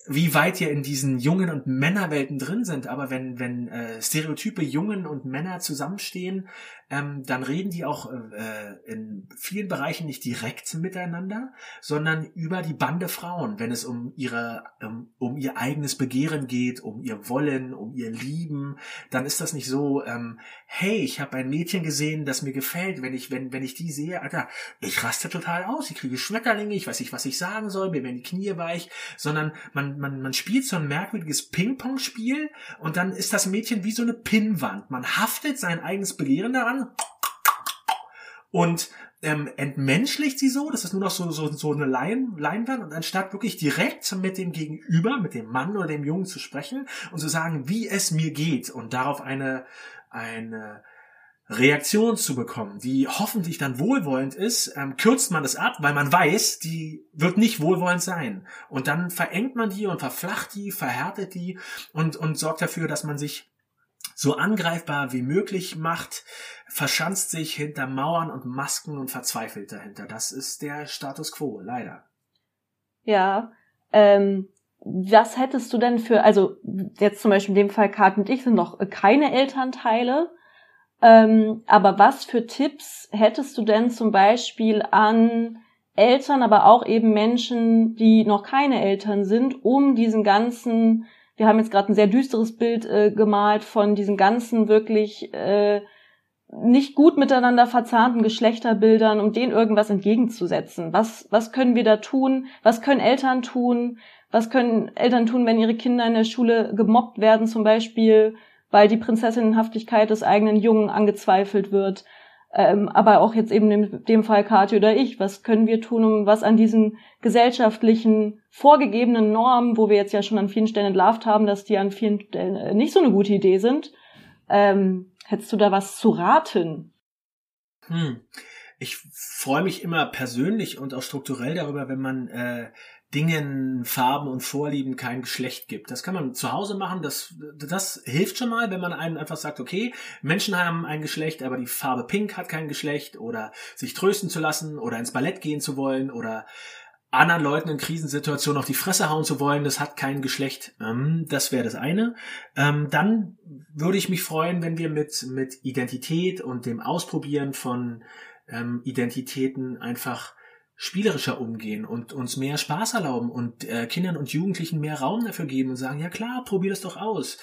C: wie weit ihr in diesen Jungen- und Männerwelten drin sind, aber wenn, wenn äh, Stereotype Jungen und Männer zusammenstehen, ähm, dann reden die auch äh, in vielen Bereichen nicht direkt miteinander, sondern über die Bande Frauen, wenn es um ihre, um, um ihr eigenes Begehren geht, um ihr Wollen, um ihr Lieben, dann ist das nicht so, ähm, hey, ich habe ein Mädchen gesehen, das mir gefällt, wenn ich, wenn, wenn ich die sehe, Alter, ich raste total aus, ich kriege Schmetterlinge, ich weiß nicht, was ich sagen soll, mir werden die Knie weich, sondern man, man, man spielt so ein merkwürdiges Ping-Pong-Spiel und dann ist das Mädchen wie so eine Pinnwand. Man haftet sein eigenes Begehren daran und ähm, entmenschlicht sie so, das ist nur noch so, so, so eine Lein, Leinwand und anstatt wirklich direkt mit dem Gegenüber, mit dem Mann oder dem Jungen zu sprechen und zu sagen, wie es mir geht und darauf eine, eine Reaktion zu bekommen, die hoffentlich dann wohlwollend ist, ähm, kürzt man das ab, weil man weiß, die wird nicht wohlwollend sein. Und dann verengt man die und verflacht die, verhärtet die und, und sorgt dafür, dass man sich so angreifbar wie möglich macht, verschanzt sich hinter Mauern und Masken und verzweifelt dahinter. Das ist der Status quo, leider.
A: Ja, ähm, was hättest du denn für, also jetzt zum Beispiel in dem Fall Kat und ich sind noch keine Elternteile, ähm, aber was für Tipps hättest du denn zum Beispiel an Eltern, aber auch eben Menschen, die noch keine Eltern sind, um diesen ganzen wir haben jetzt gerade ein sehr düsteres Bild äh, gemalt von diesen ganzen wirklich äh, nicht gut miteinander verzahnten Geschlechterbildern, um denen irgendwas entgegenzusetzen. Was, was können wir da tun? Was können Eltern tun? Was können Eltern tun, wenn ihre Kinder in der Schule gemobbt werden, zum Beispiel, weil die Prinzessinnenhaftigkeit des eigenen Jungen angezweifelt wird? Ähm, aber auch jetzt eben in dem Fall Kathi oder ich, was können wir tun, um was an diesen gesellschaftlichen vorgegebenen Normen, wo wir jetzt ja schon an vielen Stellen entlarvt haben, dass die an vielen Stellen äh, nicht so eine gute Idee sind, ähm, hättest du da was zu raten?
C: Hm. Ich freue mich immer persönlich und auch strukturell darüber, wenn man äh, Dingen, Farben und Vorlieben kein Geschlecht gibt. Das kann man zu Hause machen, das, das hilft schon mal, wenn man einem einfach sagt, okay, Menschen haben ein Geschlecht, aber die Farbe Pink hat kein Geschlecht oder sich trösten zu lassen oder ins Ballett gehen zu wollen oder anderen Leuten in Krisensituationen auf die Fresse hauen zu wollen, das hat kein Geschlecht. Ähm, das wäre das eine. Ähm, dann würde ich mich freuen, wenn wir mit, mit Identität und dem Ausprobieren von ähm, Identitäten einfach spielerischer umgehen und uns mehr Spaß erlauben und äh, Kindern und Jugendlichen mehr Raum dafür geben und sagen, ja klar, probier das doch aus.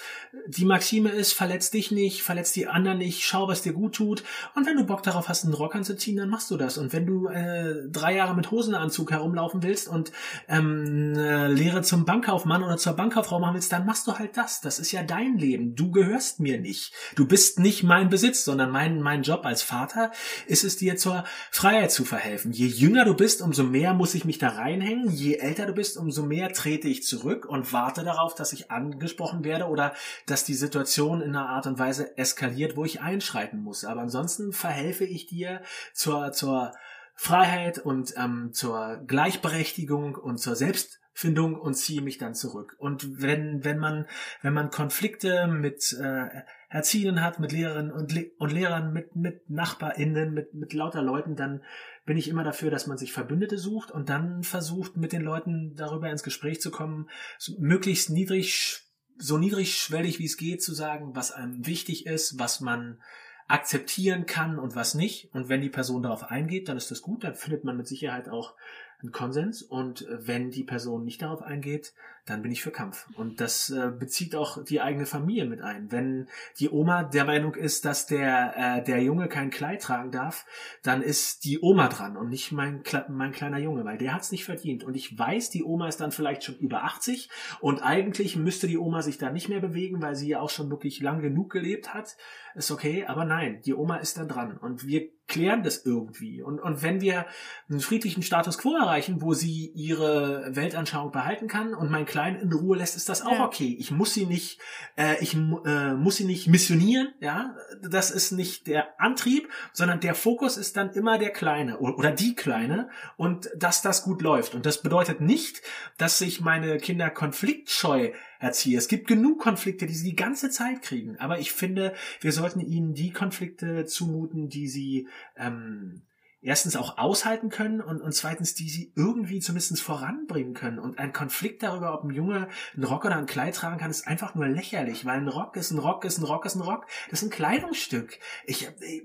C: Die Maxime ist, verletz dich nicht, verletz die anderen nicht, schau, was dir gut tut. Und wenn du Bock darauf hast, einen Rock anzuziehen, dann machst du das. Und wenn du äh, drei Jahre mit Hosenanzug herumlaufen willst und ähm, äh, Lehre zum Bankkaufmann oder zur Bankkauffrau machen willst, dann machst du halt das. Das ist ja dein Leben. Du gehörst mir nicht. Du bist nicht mein Besitz, sondern mein, mein Job als Vater ist es dir zur Freiheit zu verhelfen. Je jünger du bist, bist, umso mehr muss ich mich da reinhängen. Je älter du bist, umso mehr trete ich zurück und warte darauf, dass ich angesprochen werde oder dass die Situation in einer Art und Weise eskaliert, wo ich einschreiten muss. Aber ansonsten verhelfe ich dir zur, zur Freiheit und ähm, zur Gleichberechtigung und zur Selbstfindung und ziehe mich dann zurück. Und wenn, wenn man, wenn man Konflikte mit äh, Erziehenden hat, mit Lehrerinnen und, Le und Lehrern, mit, mit NachbarInnen, mit, mit lauter Leuten, dann bin ich immer dafür, dass man sich Verbündete sucht und dann versucht, mit den Leuten darüber ins Gespräch zu kommen, möglichst niedrig, so niedrigschwellig wie es geht, zu sagen, was einem wichtig ist, was man akzeptieren kann und was nicht. Und wenn die Person darauf eingeht, dann ist das gut, dann findet man mit Sicherheit auch einen Konsens. Und wenn die Person nicht darauf eingeht, dann bin ich für Kampf. Und das äh, bezieht auch die eigene Familie mit ein. Wenn die Oma der Meinung ist, dass der, äh, der Junge kein Kleid tragen darf, dann ist die Oma dran und nicht mein, mein kleiner Junge, weil der hat es nicht verdient. Und ich weiß, die Oma ist dann vielleicht schon über 80 und eigentlich müsste die Oma sich da nicht mehr bewegen, weil sie ja auch schon wirklich lang genug gelebt hat. Ist okay, aber nein, die Oma ist dann dran. Und wir klären das irgendwie. Und, und wenn wir einen friedlichen Status quo erreichen, wo sie ihre Weltanschauung behalten kann und mein Klein in Ruhe lässt, ist das auch ja. okay. Ich muss sie nicht, äh, ich äh, muss sie nicht missionieren, ja. Das ist nicht der Antrieb, sondern der Fokus ist dann immer der Kleine oder die Kleine und dass das gut läuft. Und das bedeutet nicht, dass sich meine Kinder konfliktscheu erziehe. Es gibt genug Konflikte, die sie die ganze Zeit kriegen. Aber ich finde, wir sollten ihnen die Konflikte zumuten, die sie ähm, erstens auch aushalten können und, und zweitens, die sie irgendwie zumindest voranbringen können. Und ein Konflikt darüber, ob ein Junge einen Rock oder ein Kleid tragen kann, ist einfach nur lächerlich, weil ein Rock ist ein Rock, ist ein Rock, ist ein Rock. Das ist ein Kleidungsstück. Ich, äh,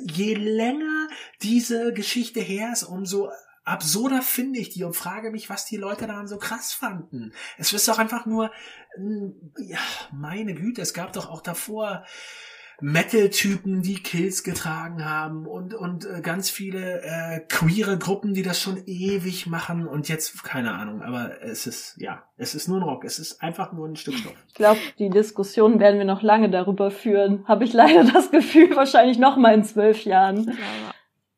C: je länger diese Geschichte her ist, umso absurder finde ich die und frage mich, was die Leute daran so krass fanden. Es ist doch einfach nur, ja, meine Güte, es gab doch auch davor Metal-Typen, die Kills getragen haben und, und äh, ganz viele äh, queere Gruppen, die das schon ewig machen und jetzt, keine Ahnung, aber es ist, ja, es ist nur ein Rock, es ist einfach nur ein Stück Stoff.
A: Ich glaube, die Diskussion werden wir noch lange darüber führen, habe ich leider das Gefühl, wahrscheinlich noch mal in zwölf Jahren.
B: Ja,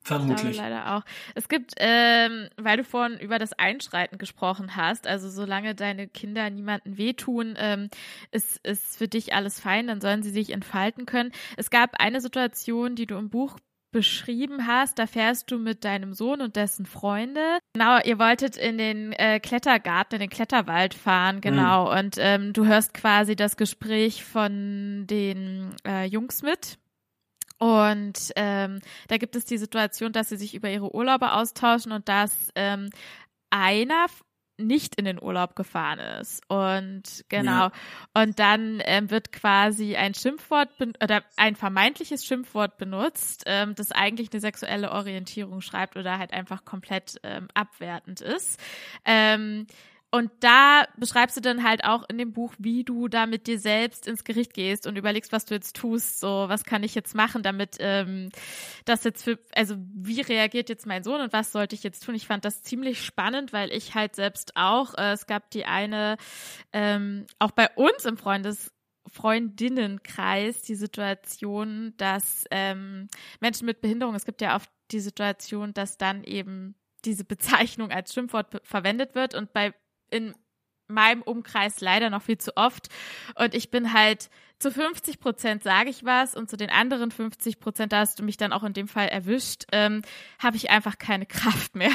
B: Vermutlich. leider auch. Es gibt, ähm, weil du vorhin über das Einschreiten gesprochen hast, also solange deine Kinder niemanden wehtun, ähm, ist, ist für dich alles fein, dann sollen sie sich entfalten können. Es gab eine Situation, die du im Buch beschrieben hast, da fährst du mit deinem Sohn und dessen Freunde. Genau, ihr wolltet in den äh, Klettergarten, in den Kletterwald fahren, genau. Mhm. Und ähm, du hörst quasi das Gespräch von den äh, Jungs mit. Und ähm, da gibt es die Situation, dass sie sich über ihre Urlaube austauschen und dass ähm, einer nicht in den Urlaub gefahren ist. Und genau. Ja. Und dann ähm, wird quasi ein Schimpfwort oder ein vermeintliches Schimpfwort benutzt, ähm, das eigentlich eine sexuelle Orientierung schreibt oder halt einfach komplett ähm, abwertend ist. Ähm, und da beschreibst du dann halt auch in dem Buch, wie du da mit dir selbst ins Gericht gehst und überlegst, was du jetzt tust, so was kann ich jetzt machen, damit ähm, das jetzt für, also wie reagiert jetzt mein Sohn und was sollte ich jetzt tun? Ich fand das ziemlich spannend, weil ich halt selbst auch, äh, es gab die eine, ähm, auch bei uns im Freundes Freundinnenkreis die Situation, dass ähm, Menschen mit Behinderung, es gibt ja oft die Situation, dass dann eben diese Bezeichnung als Schimpfwort verwendet wird und bei in meinem Umkreis leider noch viel zu oft. Und ich bin halt zu 50 Prozent sage ich was und zu den anderen 50 Prozent, da hast du mich dann auch in dem Fall erwischt, ähm, habe ich einfach keine Kraft mehr.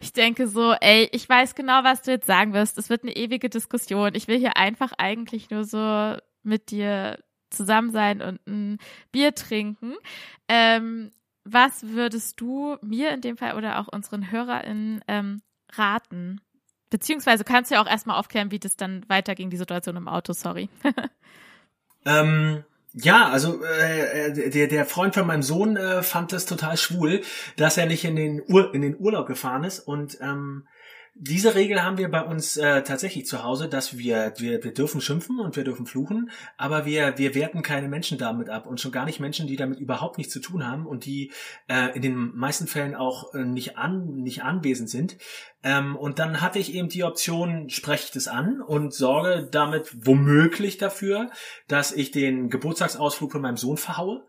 B: Ich denke so, ey, ich weiß genau, was du jetzt sagen wirst. Es wird eine ewige Diskussion. Ich will hier einfach eigentlich nur so mit dir zusammen sein und ein Bier trinken. Ähm, was würdest du mir in dem Fall oder auch unseren HörerInnen ähm, raten? Beziehungsweise kannst du ja auch erstmal aufklären, wie das dann weiterging, die Situation im Auto, sorry.
C: ähm, ja, also äh, der, der Freund von meinem Sohn äh, fand das total schwul, dass er nicht in den, Ur in den Urlaub gefahren ist und ähm, diese Regel haben wir bei uns äh, tatsächlich zu Hause, dass wir, wir, wir dürfen schimpfen und wir dürfen fluchen, aber wir, wir werten keine Menschen damit ab und schon gar nicht Menschen, die damit überhaupt nichts zu tun haben und die äh, in den meisten Fällen auch äh, nicht, an, nicht anwesend sind. Ähm, und dann hatte ich eben die Option, spreche ich das an und sorge damit womöglich dafür, dass ich den Geburtstagsausflug von meinem Sohn verhaue.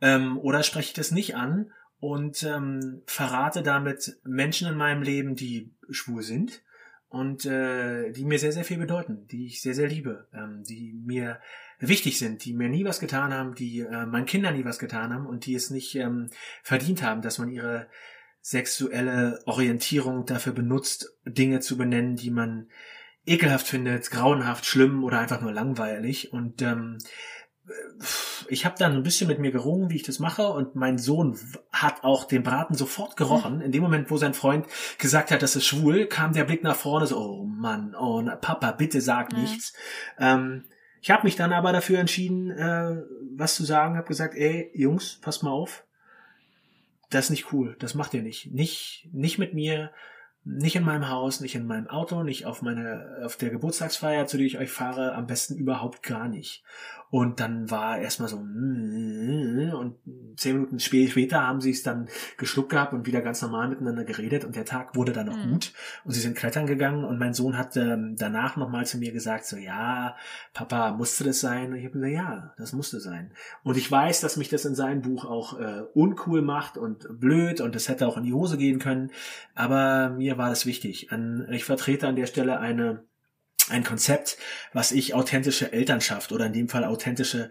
C: Ähm, oder spreche ich das nicht an und ähm, verrate damit Menschen in meinem Leben, die schwul sind und äh, die mir sehr, sehr viel bedeuten, die ich sehr, sehr liebe, ähm, die mir wichtig sind, die mir nie was getan haben, die äh, meinen Kindern nie was getan haben und die es nicht ähm, verdient haben, dass man ihre sexuelle Orientierung dafür benutzt, Dinge zu benennen, die man ekelhaft findet, grauenhaft, schlimm oder einfach nur langweilig. Und ähm, ich habe dann ein bisschen mit mir gerungen, wie ich das mache, und mein Sohn hat auch den Braten sofort gerochen. In dem Moment, wo sein Freund gesagt hat, das ist schwul, kam der Blick nach vorne, so, oh Mann, oh Papa, bitte sag nichts. Ähm, ich habe mich dann aber dafür entschieden, äh, was zu sagen, habe gesagt, ey, Jungs, pass mal auf, das ist nicht cool, das macht ihr nicht. Nicht, nicht mit mir, nicht in meinem Haus, nicht in meinem Auto, nicht auf meine, auf der Geburtstagsfeier, zu der ich euch fahre, am besten überhaupt gar nicht. Und dann war erstmal so, und zehn Minuten später haben sie es dann geschluckt gehabt und wieder ganz normal miteinander geredet und der Tag wurde dann noch mhm. gut und sie sind klettern gegangen und mein Sohn hat ähm, danach nochmal zu mir gesagt, so, ja, Papa, musste das sein? Und ich habe gesagt, ja, das musste sein. Und ich weiß, dass mich das in seinem Buch auch äh, uncool macht und blöd und es hätte auch in die Hose gehen können, aber mir war das wichtig. Ich vertrete an der Stelle eine ein Konzept, was ich authentische Elternschaft oder in dem Fall authentische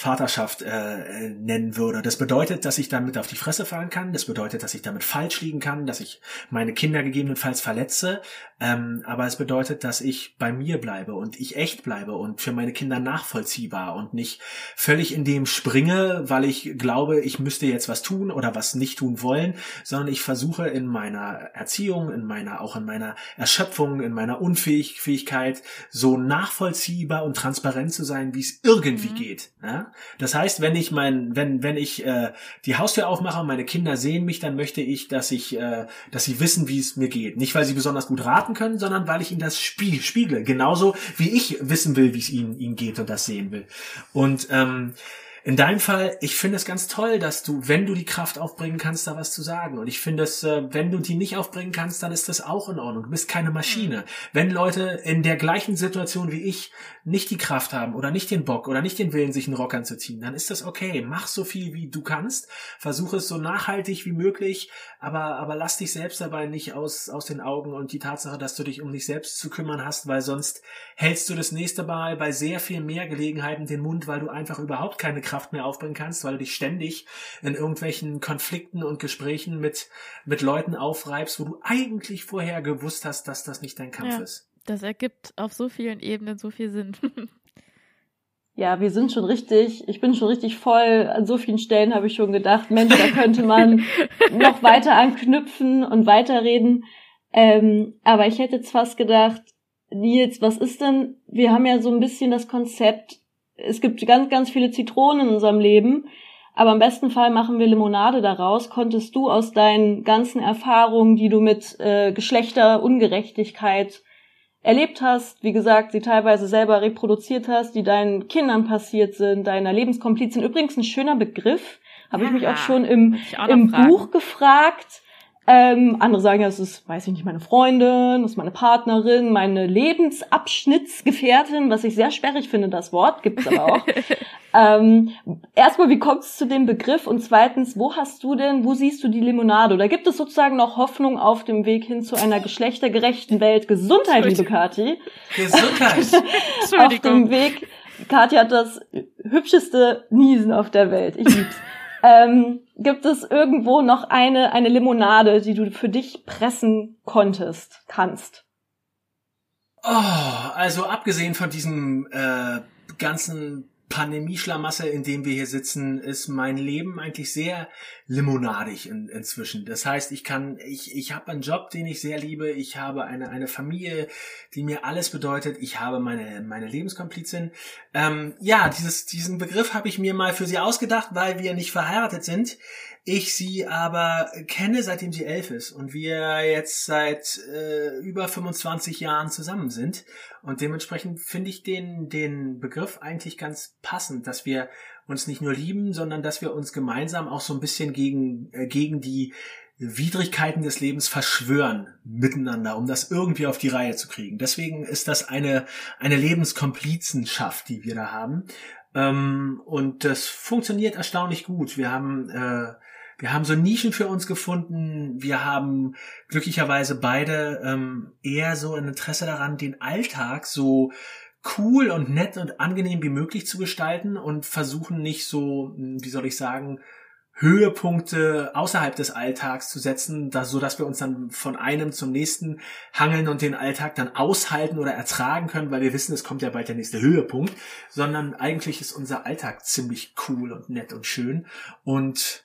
C: Vaterschaft äh, nennen würde. Das bedeutet, dass ich damit auf die Fresse fallen kann. Das bedeutet, dass ich damit falsch liegen kann, dass ich meine Kinder gegebenenfalls verletze. Ähm, aber es bedeutet, dass ich bei mir bleibe und ich echt bleibe und für meine Kinder nachvollziehbar und nicht völlig in dem springe, weil ich glaube, ich müsste jetzt was tun oder was nicht tun wollen, sondern ich versuche in meiner Erziehung, in meiner, auch in meiner Erschöpfung, in meiner Unfähigkeit so nachvollziehbar und transparent zu sein, wie es irgendwie mhm. geht. Ja? Das heißt, wenn ich mein, wenn wenn ich äh, die Haustür aufmache und meine Kinder sehen mich, dann möchte ich, dass ich, äh, dass sie wissen, wie es mir geht. Nicht, weil sie besonders gut raten können, sondern weil ich ihnen das spie spiegle. Genauso wie ich wissen will, wie es ihnen ihnen geht und das sehen will. Und ähm, in deinem Fall, ich finde es ganz toll, dass du, wenn du die Kraft aufbringen kannst, da was zu sagen. Und ich finde es, äh, wenn du die nicht aufbringen kannst, dann ist das auch in Ordnung. Du bist keine Maschine. Mhm. Wenn Leute in der gleichen Situation wie ich nicht die Kraft haben oder nicht den Bock oder nicht den Willen, sich einen Rock anzuziehen, dann ist das okay. Mach so viel, wie du kannst. Versuche es so nachhaltig wie möglich, aber, aber lass dich selbst dabei nicht aus, aus den Augen und die Tatsache, dass du dich um dich selbst zu kümmern hast, weil sonst hältst du das nächste Mal bei sehr viel mehr Gelegenheiten den Mund, weil du einfach überhaupt keine Kraft mehr aufbringen kannst, weil du dich ständig in irgendwelchen Konflikten und Gesprächen mit, mit Leuten aufreibst, wo du eigentlich vorher gewusst hast, dass das nicht dein Kampf ja. ist.
B: Das ergibt auf so vielen Ebenen so viel Sinn.
A: Ja, wir sind schon richtig, ich bin schon richtig voll. An so vielen Stellen habe ich schon gedacht, Mensch, da könnte man noch weiter anknüpfen und weiterreden. Ähm, aber ich hätte jetzt fast gedacht, Nils, was ist denn, wir haben ja so ein bisschen das Konzept, es gibt ganz, ganz viele Zitronen in unserem Leben, aber im besten Fall machen wir Limonade daraus. Konntest du aus deinen ganzen Erfahrungen, die du mit äh, Geschlechterungerechtigkeit erlebt hast, wie gesagt, sie teilweise selber reproduziert hast, die deinen Kindern passiert sind, deiner Lebenskomplizin. Übrigens ein schöner Begriff, habe ich mich auch schon im, auch im Buch gefragt. Ähm, andere sagen ja, es ist, weiß ich nicht, meine Freundin, das ist meine Partnerin, meine Lebensabschnittsgefährtin, was ich sehr sperrig finde, das Wort, gibt's aber auch. ähm, erstmal, wie kommt es zu dem Begriff? Und zweitens, wo hast du denn, wo siehst du die Limonade? Oder gibt es sozusagen noch Hoffnung auf dem Weg hin zu einer geschlechtergerechten Welt? Gesundheit, liebe Kathi.
C: Gesundheit.
A: auf dem Weg, Kathi hat das hübscheste Niesen auf der Welt. Ich lieb's. Ähm, gibt es irgendwo noch eine, eine Limonade, die du für dich pressen konntest, kannst?
C: Oh, also abgesehen von diesem äh, ganzen Pandemie-Schlamassel, in dem wir hier sitzen, ist mein Leben eigentlich sehr limonadig in, inzwischen. Das heißt, ich kann, ich, ich habe einen Job, den ich sehr liebe. Ich habe eine, eine Familie, die mir alles bedeutet. Ich habe meine, meine Lebenskomplizin. Ähm, ja, dieses, diesen Begriff habe ich mir mal für sie ausgedacht, weil wir nicht verheiratet sind. Ich sie aber kenne, seitdem sie elf ist und wir jetzt seit äh, über 25 Jahren zusammen sind. Und dementsprechend finde ich den, den Begriff eigentlich ganz passend, dass wir uns nicht nur lieben, sondern dass wir uns gemeinsam auch so ein bisschen gegen, äh, gegen die Widrigkeiten des Lebens verschwören miteinander, um das irgendwie auf die Reihe zu kriegen. Deswegen ist das eine, eine Lebenskomplizenschaft, die wir da haben. Ähm, und das funktioniert erstaunlich gut. Wir haben äh, wir haben so Nischen für uns gefunden. Wir haben glücklicherweise beide ähm, eher so ein Interesse daran, den Alltag so cool und nett und angenehm wie möglich zu gestalten und versuchen nicht so, hm, wie soll ich sagen, Höhepunkte außerhalb des Alltags zu setzen, dass, so dass wir uns dann von einem zum nächsten hangeln und den Alltag dann aushalten oder ertragen können, weil wir wissen, es kommt ja bald der nächste Höhepunkt, sondern eigentlich ist unser Alltag ziemlich cool und nett und schön und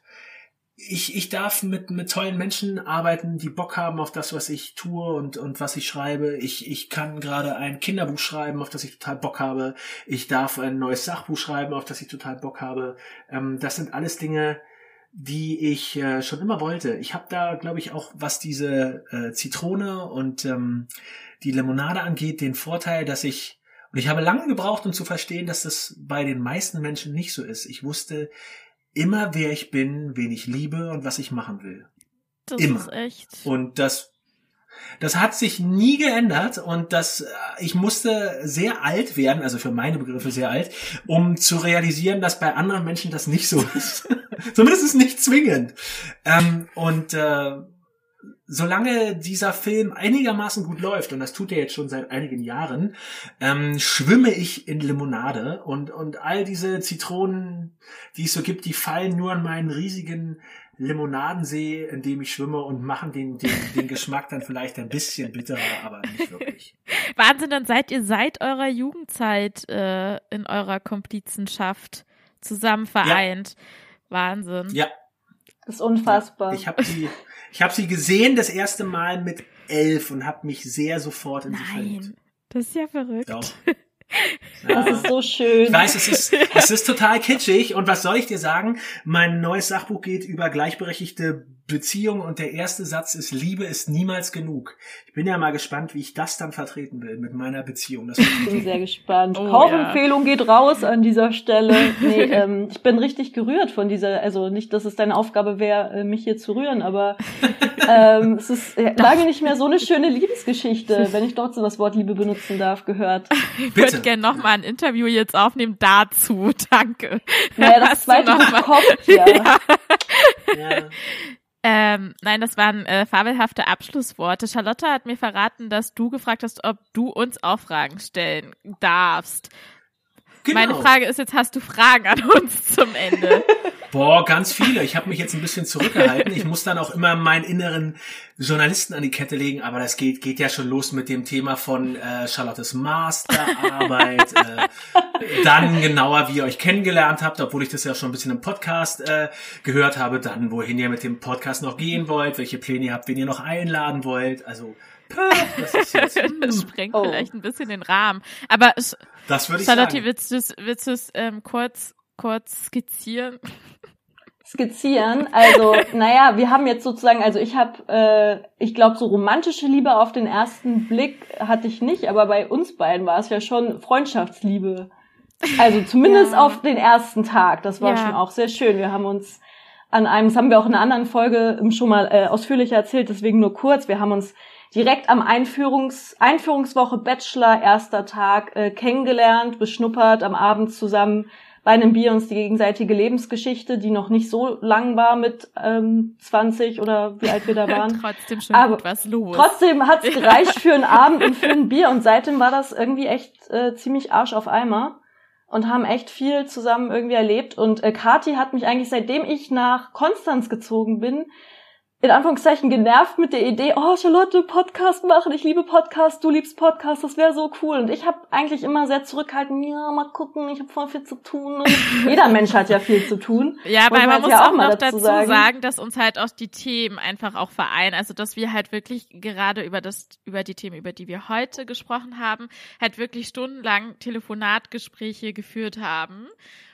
C: ich, ich darf mit, mit tollen Menschen arbeiten, die Bock haben auf das, was ich tue und, und was ich schreibe. Ich, ich kann gerade ein Kinderbuch schreiben, auf das ich total Bock habe. Ich darf ein neues Sachbuch schreiben, auf das ich total Bock habe. Ähm, das sind alles Dinge, die ich äh, schon immer wollte. Ich habe da, glaube ich, auch, was diese äh, Zitrone und ähm, die Limonade angeht, den Vorteil, dass ich, und ich habe lange gebraucht, um zu verstehen, dass das bei den meisten Menschen nicht so ist. Ich wusste immer, wer ich bin, wen ich liebe und was ich machen will.
B: Das
C: immer.
B: ist echt.
C: Und das das hat sich nie geändert und das, äh, ich musste sehr alt werden, also für meine Begriffe sehr alt, um zu realisieren, dass bei anderen Menschen das nicht so ist. Zumindest ist nicht zwingend. Ähm, und äh, solange dieser Film einigermaßen gut läuft, und das tut er jetzt schon seit einigen Jahren, ähm, schwimme ich in Limonade und, und all diese Zitronen, die es so gibt, die fallen nur an meinen riesigen Limonadensee, in dem ich schwimme und machen den, den, den Geschmack dann vielleicht ein bisschen bitterer, aber nicht wirklich.
B: Wahnsinn, dann seid ihr seit eurer Jugendzeit äh, in eurer Komplizenschaft zusammen vereint. Ja. Wahnsinn.
C: Ja.
A: Das ist unfassbar.
C: Ich habe sie, ich habe sie gesehen das erste Mal mit elf und habe mich sehr sofort in
B: Nein,
C: sie verliebt.
B: Das ist ja verrückt.
C: Doch.
A: Das ist so schön.
C: Ich weiß, es ist, es ist total kitschig. Und was soll ich dir sagen? Mein neues Sachbuch geht über gleichberechtigte Beziehung und der erste Satz ist, Liebe ist niemals genug. Ich bin ja mal gespannt, wie ich das dann vertreten will mit meiner Beziehung. Das
A: ich bin sehr gespannt. Oh, Kaufempfehlung ja. geht raus an dieser Stelle. Nee, ähm, ich bin richtig gerührt von dieser, also nicht, dass es deine Aufgabe wäre, äh, mich hier zu rühren, aber ähm, es ist lange nicht mehr so eine schöne Liebesgeschichte, wenn ich dort so das Wort Liebe benutzen darf, gehört.
B: Ich würde gerne noch mal ein Interview jetzt aufnehmen dazu. Danke.
A: Naja, das Hast zweite kommt ja. ja.
B: ja. Ähm, nein, das waren äh, fabelhafte Abschlussworte. Charlotte hat mir verraten, dass du gefragt hast, ob du uns auch Fragen stellen darfst. Genau. Meine Frage ist jetzt, hast du Fragen an uns zum Ende?
C: Boah, ganz viele. Ich habe mich jetzt ein bisschen zurückgehalten. Ich muss dann auch immer meinen inneren Journalisten an die Kette legen, aber das geht, geht ja schon los mit dem Thema von äh, Charlottes Masterarbeit, äh, dann genauer, wie ihr euch kennengelernt habt, obwohl ich das ja schon ein bisschen im Podcast äh, gehört habe, dann wohin ihr mit dem Podcast noch gehen wollt, welche Pläne ihr habt, wen ihr noch einladen wollt, also das,
B: das sprengt oh. vielleicht ein bisschen den Rahmen. Aber
C: das würde ich
B: Charlotte,
C: sagen.
B: willst du es willst ähm, kurz, kurz skizzieren?
A: skizzieren. Also, naja, wir haben jetzt sozusagen, also ich habe, äh, ich glaube, so romantische Liebe auf den ersten Blick hatte ich nicht, aber bei uns beiden war es ja schon Freundschaftsliebe. Also zumindest ja. auf den ersten Tag. Das war ja. schon auch sehr schön. Wir haben uns an einem, das haben wir auch in einer anderen Folge schon mal äh, ausführlicher erzählt, deswegen nur kurz. Wir haben uns direkt am Einführungs Einführungswoche Bachelor, erster Tag, äh, kennengelernt, beschnuppert, am Abend zusammen bei einem Bier uns die gegenseitige Lebensgeschichte, die noch nicht so lang war mit ähm, 20 oder wie alt wir da waren.
B: trotzdem schon Aber was los.
A: Trotzdem hat's gereicht für einen Abend und für ein Bier und seitdem war das irgendwie echt äh, ziemlich Arsch auf Eimer und haben echt viel zusammen irgendwie erlebt und äh, Kati hat mich eigentlich seitdem ich nach Konstanz gezogen bin in Anführungszeichen genervt mit der Idee, oh Charlotte, Podcast machen, ich liebe Podcast, du liebst Podcast, das wäre so cool. Und ich habe eigentlich immer sehr zurückhaltend, ja, mal gucken, ich habe voll viel zu tun. Und jeder Mensch hat ja viel zu tun.
B: Ja, aber man muss ja auch, auch noch dazu sagen. sagen, dass uns halt auch die Themen einfach auch vereinen. Also dass wir halt wirklich gerade über das, über die Themen, über die wir heute gesprochen haben, halt wirklich stundenlang Telefonatgespräche geführt haben.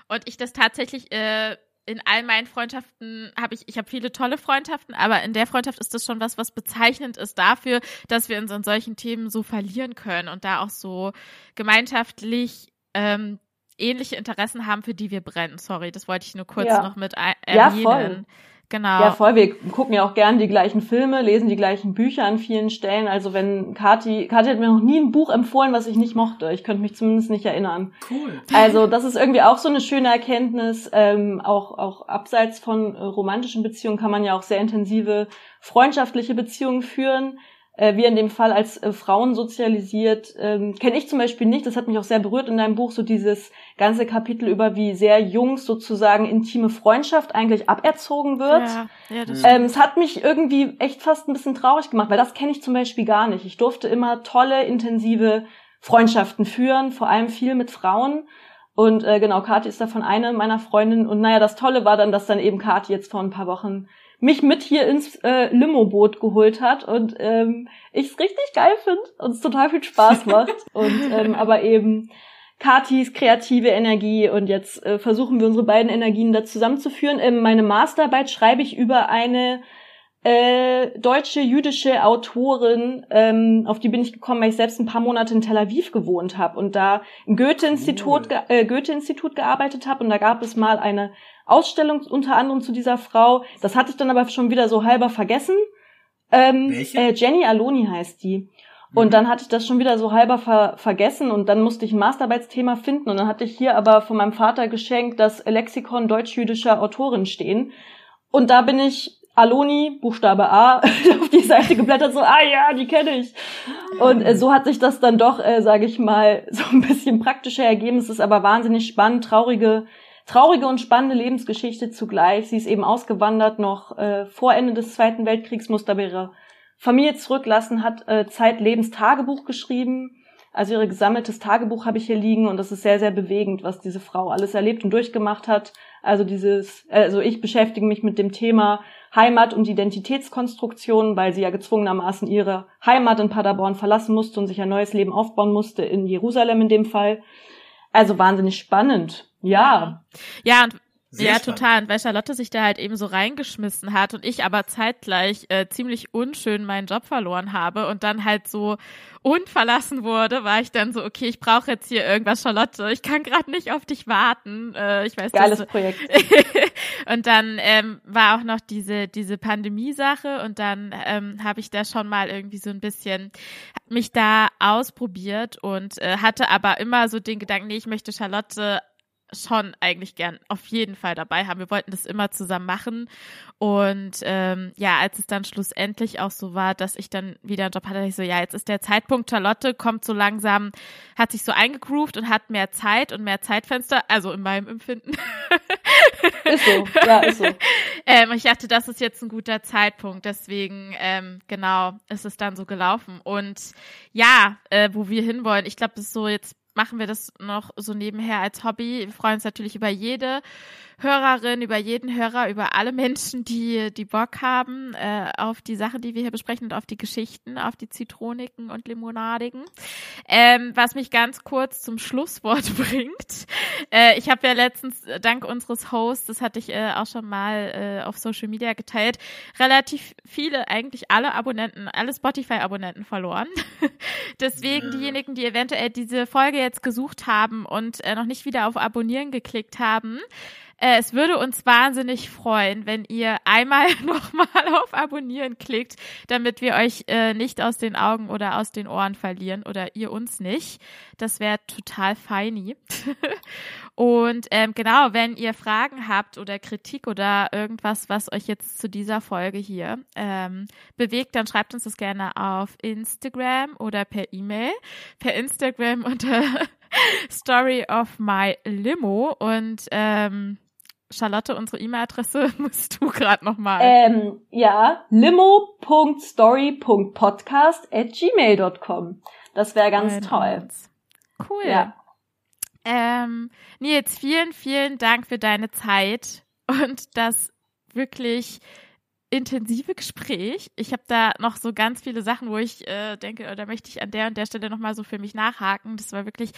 B: Und ich das tatsächlich äh, in all meinen Freundschaften habe ich, ich habe viele tolle Freundschaften, aber in der Freundschaft ist das schon was, was bezeichnend ist dafür, dass wir uns an solchen Themen so verlieren können und da auch so gemeinschaftlich ähm, ähnliche Interessen haben, für die wir brennen. Sorry, das wollte ich nur kurz ja. noch mit erwähnen. Ja, voll. Genau.
A: Ja, voll. Wir gucken ja auch gern die gleichen Filme, lesen die gleichen Bücher an vielen Stellen. Also wenn Kati, Kati hat mir noch nie ein Buch empfohlen, was ich nicht mochte. Ich könnte mich zumindest nicht erinnern.
C: Cool.
A: Also das ist irgendwie auch so eine schöne Erkenntnis. Ähm, auch, auch abseits von äh, romantischen Beziehungen kann man ja auch sehr intensive freundschaftliche Beziehungen führen äh, wir in dem Fall als äh, Frauen sozialisiert, ähm, kenne ich zum Beispiel nicht, das hat mich auch sehr berührt in deinem Buch, so dieses ganze Kapitel über, wie sehr Jungs sozusagen intime Freundschaft eigentlich aberzogen wird. Ja, ja, das ähm, es hat mich irgendwie echt fast ein bisschen traurig gemacht, weil das kenne ich zum Beispiel gar nicht. Ich durfte immer tolle, intensive Freundschaften führen, vor allem viel mit Frauen. Und äh, genau, Kathi ist davon eine meiner Freundinnen. Und naja, das Tolle war dann, dass dann eben Kathi jetzt vor ein paar Wochen mich mit hier ins äh, Limo-Boot geholt hat und ähm, ich es richtig geil finde und es total viel Spaß macht. und ähm, aber eben Katis kreative Energie und jetzt äh, versuchen wir unsere beiden Energien da zusammenzuführen. Ähm, meine Masterarbeit schreibe ich über eine äh, deutsche jüdische Autorin, ähm, auf die bin ich gekommen, weil ich selbst ein paar Monate in Tel Aviv gewohnt habe und da im Goethe-Institut cool. äh, Goethe-Institut gearbeitet habe und da gab es mal eine Ausstellung unter anderem zu dieser Frau. Das hatte ich dann aber schon wieder so halber vergessen. Ähm, Welche? Äh, Jenny Aloni heißt die. Und mhm. dann hatte ich das schon wieder so halber ver vergessen und dann musste ich ein Masterarbeitsthema finden und dann hatte ich hier aber von meinem Vater geschenkt das Lexikon deutsch-jüdischer Autorin stehen. Und da bin ich Aloni, Buchstabe A, auf die Seite geblättert, so, ah ja, die kenne ich. Und äh, so hat sich das dann doch, äh, sage ich mal, so ein bisschen praktischer ergeben. Es ist aber wahnsinnig spannend, traurige, traurige und spannende Lebensgeschichte zugleich. Sie ist eben ausgewandert noch äh, vor Ende des Zweiten Weltkriegs, musste aber ihre Familie zurücklassen, hat äh, zeitlebens Tagebuch geschrieben. Also ihre gesammeltes Tagebuch habe ich hier liegen und das ist sehr, sehr bewegend, was diese Frau alles erlebt und durchgemacht hat. Also dieses, also ich beschäftige mich mit dem Thema Heimat und Identitätskonstruktion, weil sie ja gezwungenermaßen ihre Heimat in Paderborn verlassen musste und sich ein neues Leben aufbauen musste, in Jerusalem in dem Fall. Also wahnsinnig spannend. Ja.
B: Ja, und sehr ja, spannend. total. Und weil Charlotte sich da halt eben so reingeschmissen hat und ich aber zeitgleich äh, ziemlich unschön meinen Job verloren habe und dann halt so unverlassen wurde, war ich dann so, okay, ich brauche jetzt hier irgendwas, Charlotte. Ich kann gerade nicht auf dich warten. Äh, ich weiß
A: Geiles Projekt.
B: und dann ähm, war auch noch diese diese Pandemie-Sache und dann ähm, habe ich da schon mal irgendwie so ein bisschen mich da ausprobiert und äh, hatte aber immer so den Gedanken, nee, ich möchte Charlotte schon eigentlich gern auf jeden Fall dabei haben. Wir wollten das immer zusammen machen. Und ähm, ja, als es dann schlussendlich auch so war, dass ich dann wieder einen Job hatte, ich so, ja, jetzt ist der Zeitpunkt, Charlotte kommt so langsam, hat sich so eingegroovt und hat mehr Zeit und mehr Zeitfenster, also in meinem Empfinden.
A: ist so, ja, ist so.
B: ähm, ich dachte, das ist jetzt ein guter Zeitpunkt, deswegen, ähm, genau, ist es dann so gelaufen. Und ja, äh, wo wir hinwollen, ich glaube, das ist so jetzt machen wir das noch so nebenher als Hobby. Wir freuen uns natürlich über jede Hörerin, über jeden Hörer, über alle Menschen, die, die Bock haben äh, auf die Sachen, die wir hier besprechen und auf die Geschichten, auf die Zitroniken und Limonadigen. Ähm, was mich ganz kurz zum Schlusswort bringt. Äh, ich habe ja letztens, äh, dank unseres Hosts, das hatte ich äh, auch schon mal äh, auf Social Media geteilt, relativ viele, eigentlich alle Abonnenten, alle Spotify-Abonnenten verloren. Deswegen diejenigen, die eventuell diese Folge jetzt gesucht haben und äh, noch nicht wieder auf Abonnieren geklickt haben, äh, es würde uns wahnsinnig freuen, wenn ihr einmal nochmal auf Abonnieren klickt, damit wir euch äh, nicht aus den Augen oder aus den Ohren verlieren oder ihr uns nicht. Das wäre total feini. Und ähm, genau, wenn ihr Fragen habt oder Kritik oder irgendwas, was euch jetzt zu dieser Folge hier ähm, bewegt, dann schreibt uns das gerne auf Instagram oder per E-Mail. Per Instagram unter Story of my Limo und ähm, Charlotte, unsere E-Mail-Adresse musst du gerade nochmal.
A: Ähm, ja, limo.story.podcast at gmail.com. Das wäre ganz Alter. toll.
B: Cool. Ja. Ähm, Nils, vielen, vielen Dank für deine Zeit und das wirklich intensive Gespräch. Ich habe da noch so ganz viele Sachen, wo ich äh, denke, da möchte ich an der und der Stelle nochmal so für mich nachhaken. Das war wirklich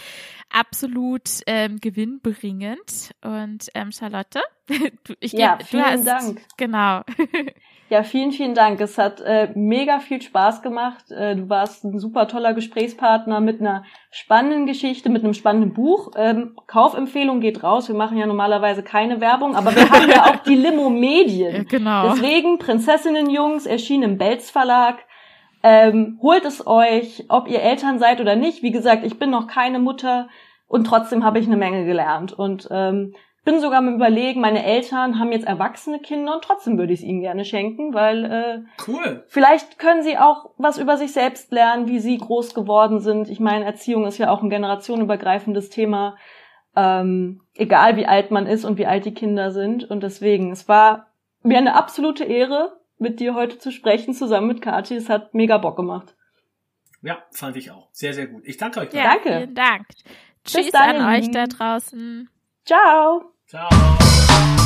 B: absolut ähm, gewinnbringend. Und ähm, Charlotte, Ich
A: Ja, vielen
B: hast,
A: Dank.
B: Genau.
A: Ja, vielen, vielen Dank. Es hat äh, mega viel Spaß gemacht. Äh, du warst ein super toller Gesprächspartner mit einer spannenden Geschichte, mit einem spannenden Buch. Ähm, Kaufempfehlung geht raus. Wir machen ja normalerweise keine Werbung, aber wir haben ja auch die Limo
B: Ja,
A: Medien.
B: genau.
A: Deswegen Prinzessinnenjungs erschienen im Belz Verlag. Ähm, holt es euch, ob ihr Eltern seid oder nicht. Wie gesagt, ich bin noch keine Mutter und trotzdem habe ich eine Menge gelernt. Und ähm, bin sogar am überlegen, meine Eltern haben jetzt erwachsene Kinder und trotzdem würde ich es ihnen gerne schenken, weil äh,
C: Cool.
A: vielleicht können sie auch was über sich selbst lernen, wie sie groß geworden sind. Ich meine, Erziehung ist ja auch ein generationenübergreifendes Thema, ähm, egal wie alt man ist und wie alt die Kinder sind. Und deswegen, es war mir eine absolute Ehre, mit dir heute zu sprechen, zusammen mit Kathi. Es hat mega Bock gemacht.
C: Ja, fand ich auch. Sehr, sehr gut. Ich danke euch.
B: Ja,
A: Danke.
B: vielen Dank. Tschüss an euch da draußen.
A: Ciao!
C: Ciao.